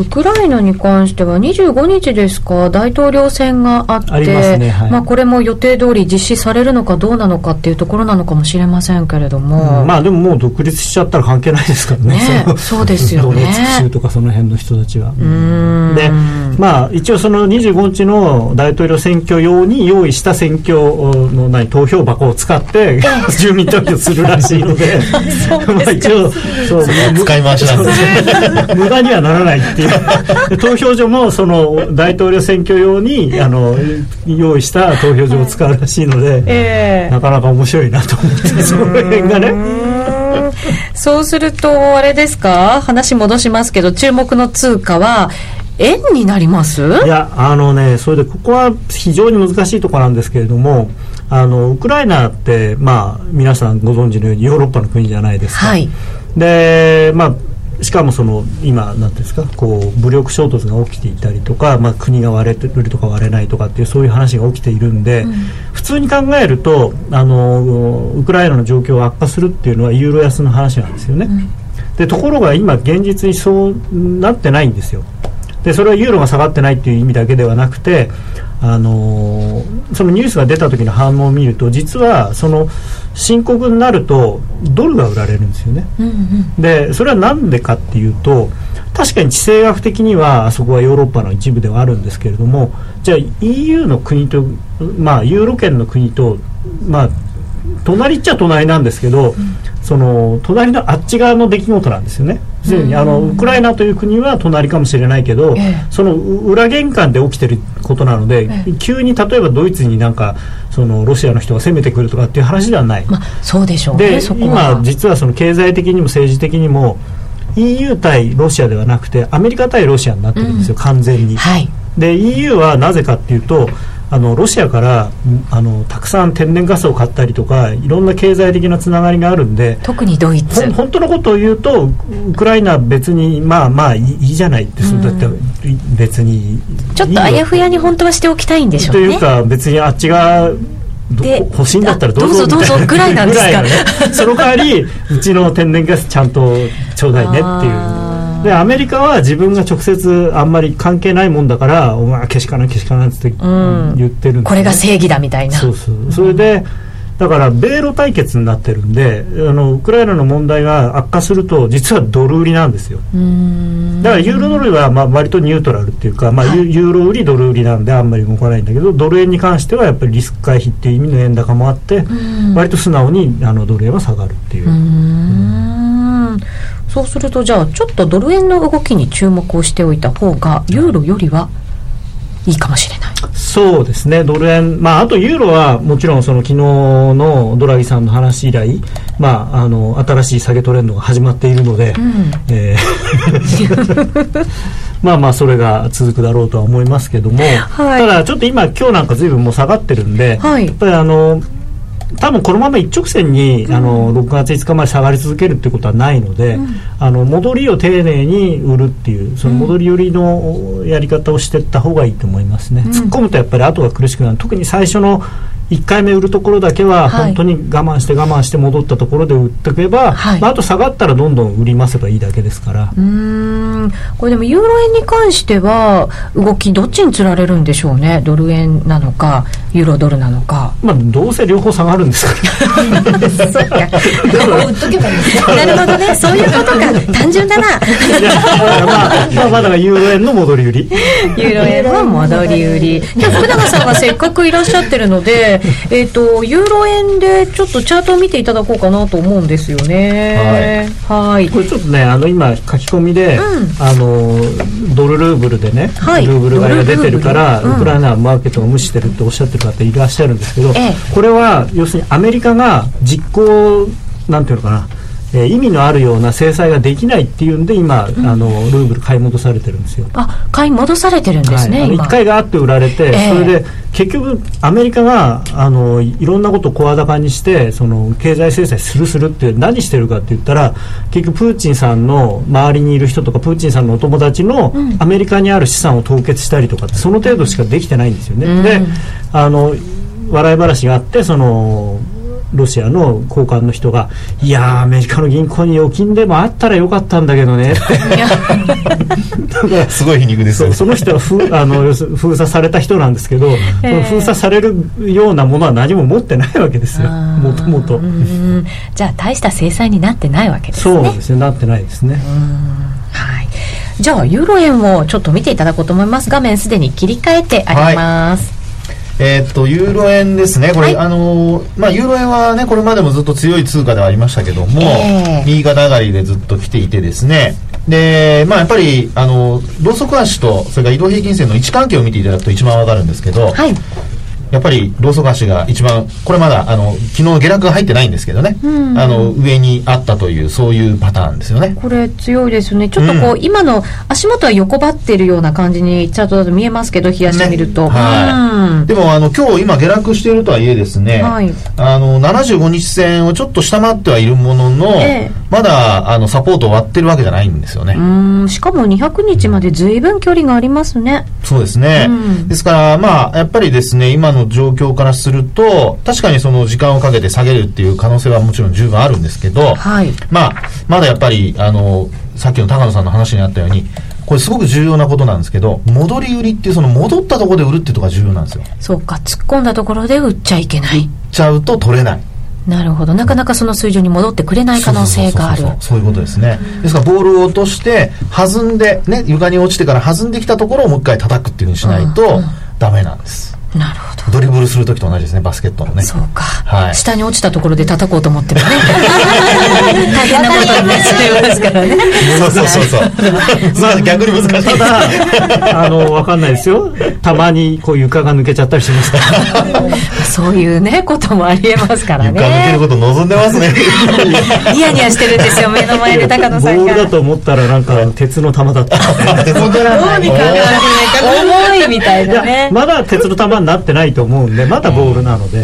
[SPEAKER 1] ウクライナに関しては25日ですか大統領選があってあ、ねはい、まあ、これも予定通り実施されるのかどうなのかっていうところなのかもしれませんけれども、
[SPEAKER 6] うん、まあでももう独立しちゃったら関係ないですからね。
[SPEAKER 1] ねそうですよね。
[SPEAKER 6] 州とかその辺の人たちは。でまあ一応その25日の大統領選挙用に用意した選挙の何投票箱を使って住民投票するらしいので。まあ一応
[SPEAKER 2] そう使い回しなんです
[SPEAKER 6] ね。無駄にはならないっていう投票所もその大統領選挙用にあの用意した投票所を使うらしいので、えー、なかなか面白いなと思ってその辺がね。
[SPEAKER 1] そうするとあれですか？話戻しますけど注目の通貨は円になります？
[SPEAKER 6] いやあのねそれでここは非常に難しいところなんですけれどもあのウクライナってまあ皆さんご存知のようにヨーロッパの国じゃないですか、はい、でまあしかもその今なんですかこう武力衝突が起きていたりとか、まあ、国が割れてるとか割れないとかっていうそういう話が起きているんで、うん、普通に考えるとあのウクライナの状況を悪化するっていうのはユーロ安の話なんですよね、うん、でところが今現実にそうなってないんですよ。でそれはユーロが下がってないっていう意味だけではなくて、あのー、そのニュースが出た時の反応を見ると実はその深刻になるとドルが売られるんですよね、うんうん、でそれは何でかっていうと確かに地政学的にはあそこはヨーロッパの一部ではあるんですけれどもじゃあ EU の国と、まあ、ユーロ圏の国と、まあ、隣っちゃ隣なんですけど、うん、その隣のあっち側の出来事なんですよね。すでにあのウクライナという国は隣かもしれないけど、えその裏玄関で起きてることなので、え、急に例えばドイツになんかそのロシアの人が攻めてくるとかっていう話ではない。
[SPEAKER 1] まあ、そうでしょう、
[SPEAKER 6] ね、で今実はその経済的にも政治的にも EU 対ロシアではなくてアメリカ対ロシアになってるんですよ、うん、完全に。はい、で EU はなぜかっていうとあのロシアからあのたくさん天然ガスを買ったりとかいろんな経済的なつながりがあるんで
[SPEAKER 1] 特にドイツ。
[SPEAKER 6] 本当のことを言うとウクライナ別にまあまあいいじゃないってそだって別に
[SPEAKER 1] ちょっとあやふやに本当はしておきたいんでしょうね。
[SPEAKER 6] というか別にあっちが欲しいんだったらどうぞ
[SPEAKER 1] どうぞぐらいなんですか、ね、
[SPEAKER 6] その代わりうちの天然ガスちゃんとちょうだいねっていうでアメリカは自分が直接あんまり関係ないもんだからお前けしからんけしからんって言ってるんで
[SPEAKER 1] これが正義だみたいな。
[SPEAKER 6] そうそう。それで、だから米ロ対決になってるんであのウクライナの問題が悪化すると実はドル売りなんですよ。だからユーロドルはまあ割とニュートラルっていうか、まあ、ユーロ売りドル売りなんであんまり動かないんだけどドル円に関してはやっぱりリスク回避っていう意味の円高もあって割と素直にあのドル円は下がるっていう。う
[SPEAKER 1] そうするとじゃあちょっとドル円の動きに注目をしておいた方がユーロよりはいいかもしれない。
[SPEAKER 6] そうですね。ドル円。まああとユーロはもちろんその昨日のドラギさんの話以来まああの新しい下げトレンドが始まっているので、うん、えー まあまあそれが続くだろうとは思いますけども、はい、ただちょっと今今日なんか随分もう下がってるんで、はい、やっぱりあの多分このまま一直線に、うん、あの6月5日まで下がり続けるってことはないので、うん、あの戻りを丁寧に売るっていうその戻り売りのやり方をしていった方がいいと思いますね、うん、突っ込むとやっぱり後が苦しくなる。特に最初の1回目売るところだけは本当に我慢して我慢して戻ったところで売っておけば、はい、まあ、あと下がったらどんどん売りますばいいだけですから。
[SPEAKER 1] うん。これでもユーロ円に関しては動きどっちにつられるんでしょうね？ドル円なのかユーロドルなのか。
[SPEAKER 6] まあどうせ両方下がるんですから。そうか
[SPEAKER 1] 売っとけばいいなるほどね。そういうことか。単純だな。
[SPEAKER 6] まあ、まあ、まだユーロ円の戻り売り。
[SPEAKER 1] ユーロ円の戻り売り。じゃ福永さんがせっかくいらっしゃってるのでえっとユーロ円でちょっとチャートを見ていただこうかなと思うんですよね。はい。
[SPEAKER 6] これちょっとねあの今書き込みで、うん、あのドルルーブルでね、はい、ルーブル買いが出てるからウクライナマーケットを無視してるっておっしゃってる方いらっしゃるんですけど、ええ、これは要するにアメリカが実行なんていうのかなえー、意味のあるような制裁ができないっていうんで今、うん、あのルーブル買い戻されてるんですよ。
[SPEAKER 1] あ買い戻されてるんですね、
[SPEAKER 6] はい、1回があって売られて、えー、それで結局アメリカがあのいろんなことを声高にしてその経済制裁するするって何してるかって言ったら結局プーチンさんの周りにいる人とかプーチンさんのお友達のアメリカにある資産を凍結したりとかその程度しかできてないんですよね、うん、であの笑い話があってそのロシアの高官の人が「いやアメリカの銀行に預金でもあったらよかったんだけどね」っ て
[SPEAKER 2] すごい皮肉です
[SPEAKER 6] その人はふ あの封鎖された人なんですけど、えー、封鎖されるようなものは何も持ってないわけですよ。もともと
[SPEAKER 1] じゃあ大した制裁になってないわけですね。
[SPEAKER 6] そうですね。なってないですね。
[SPEAKER 1] はい。じゃあユーロ円をちょっと見ていただこうと思います。画面すでに切り替えてあります、はい
[SPEAKER 2] えー、っと、ユーロ円ですね。これ、はい、あのまあ、ユーロ円はね、これまでもずっと強い通貨ではありましたけども、えー、右肩上がりでずっと来ていてですね、で、まあ、やっぱり、あの、ローソク足と、それから移動平均線の位置関係を見ていただくと一番わかるんですけど、はい、やっぱりローソク足が一番これまだあの昨日下落が入ってないんですけどね、うん。うん、あの上にあったというそういうパターンですよね。
[SPEAKER 1] これ強いですよね。ちょっとこう、うん、今の足元は横ばってるような感じにチャートだと見えますけど冷やしてみると、ね、
[SPEAKER 2] はい、でもあの今日今下落しているとはいえですね、はい、あの75日線をちょっと下回ってはいるものの、ええ、まだあのサポートを割ってるわけじゃないんですよね。
[SPEAKER 1] うん。しかも200日まで随分距離がありますね。
[SPEAKER 2] そうですね、うん、ですからまあやっぱりですね今のの状況からすると確かにその時間をかけて下げるっていう可能性はもちろん十分あるんですけど、はい、まあまだやっぱりあのさっきの高野さんの話にあったようにこれすごく重要なことなんですけど戻り売りっていうその戻ったところで売るっていうところが重要なんですよ。
[SPEAKER 1] そうか突っ込んだところで売っちゃいけない。売っ
[SPEAKER 2] ちゃうと取れない。
[SPEAKER 1] なるほど。なかなかその水準に戻ってくれない可能性がある。
[SPEAKER 2] そういうことですね。ですからボールを落として弾んで、ね、床に落ちてから弾んできたところをもう一回叩くっていうふうにしないと、うん、ダメなんです
[SPEAKER 1] なるほど。
[SPEAKER 2] ドリブルする時と同じですねバスケットのね。
[SPEAKER 1] そうか、はい、下に落ちたところで叩こうと思ってもね。大変なことになっちゃいますからね。
[SPEAKER 2] そうそうそうそう。まあ逆に難しい。た
[SPEAKER 6] だあの分かんないですよ。たまにこう床が抜けちゃったりしますから。
[SPEAKER 1] そういうねこともありえますからね。
[SPEAKER 2] 床抜けること望んでますね。
[SPEAKER 1] ニヤニヤしてるんですよ目の前で高野さんが。ボ
[SPEAKER 6] ールだと思ったらなんか鉄の玉だった。
[SPEAKER 1] 戻らない重い。みたいなね。
[SPEAKER 6] まだ鉄の玉になってないと思うんでまだボールなので、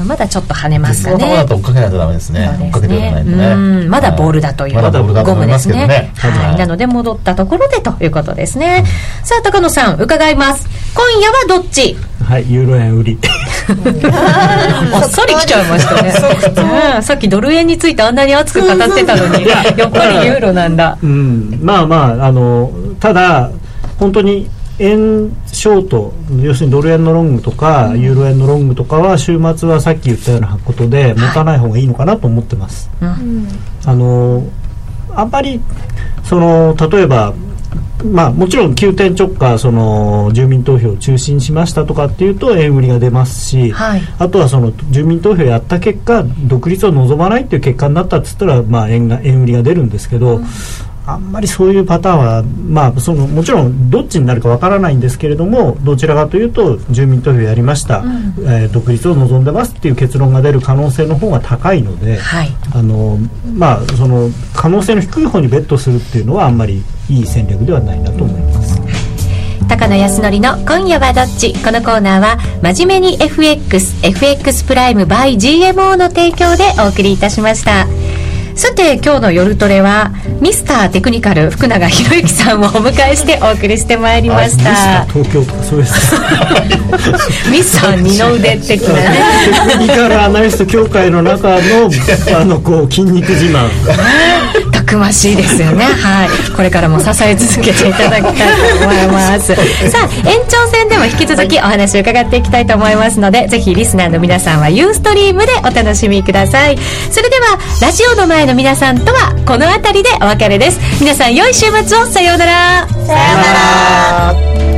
[SPEAKER 1] うん、まだちょっと跳ねますかね。
[SPEAKER 2] まだ追っかけないとダメですね。追っかけてないとね。
[SPEAKER 1] まだボールだという、
[SPEAKER 2] まだボールだと思いますけどね。
[SPEAKER 1] はい、なので戻ったところでということですね、さあ高野さん伺います。今夜はどっち？
[SPEAKER 6] はい。ユーロ円売り。
[SPEAKER 1] あっさり来ちゃいましたね、うん、さっきドル円についてあんなに熱く語ってたのにやっぱりユーロなんだ、
[SPEAKER 6] うん、まあまああのただ本当に円ショート要するにドル円のロングとか、ユーロ円のロングとかは週末はさっき言ったようなことで持たない方がいいのかなと思ってます、はい、あのあんまりその例えばまあ、もちろん急転直下その住民投票を中止にしましたとかっていうと円売りが出ますし、はい、あとはその住民投票やった結果独立を望まないっていう結果になったっつったら、まあ、円が円売りが出るんですけど、うんあんまりそういうパターンは、まあ、そのもちろんどっちになるかわからないんですけれどもどちらかというと住民投票やりました、うん、えー、独立を望んでますっていう結論が出る可能性の方が高いので、はい、あのまあ、その可能性の低い方にベットするっていうのはあんまりいい戦略ではないなと思います。
[SPEAKER 1] 高野康則の今夜はどっち？このコーナーは真面目に FXFX プライム by GMO の提供でお送りいたしました。さて今日の夜トレはミスターテクニカル福永博之さんをお迎えしてお送りしてまいりました、
[SPEAKER 6] 東京とかそうです。
[SPEAKER 1] ミスター二の腕的な。ね
[SPEAKER 6] テクニカルアナリスト協会の中のあのこう筋肉自慢。
[SPEAKER 1] た くましいですよね。はい。これからも支え続けていただきたいと思います。さあ延長戦でも引き続きお話を伺っていきたいと思いますのでぜひリスナーの皆さんはユーストリームでお楽しみください。それではラジオの前の皆さんとはこの辺りでお別れです。皆さん良い週末を。さようなら。
[SPEAKER 4] さようなら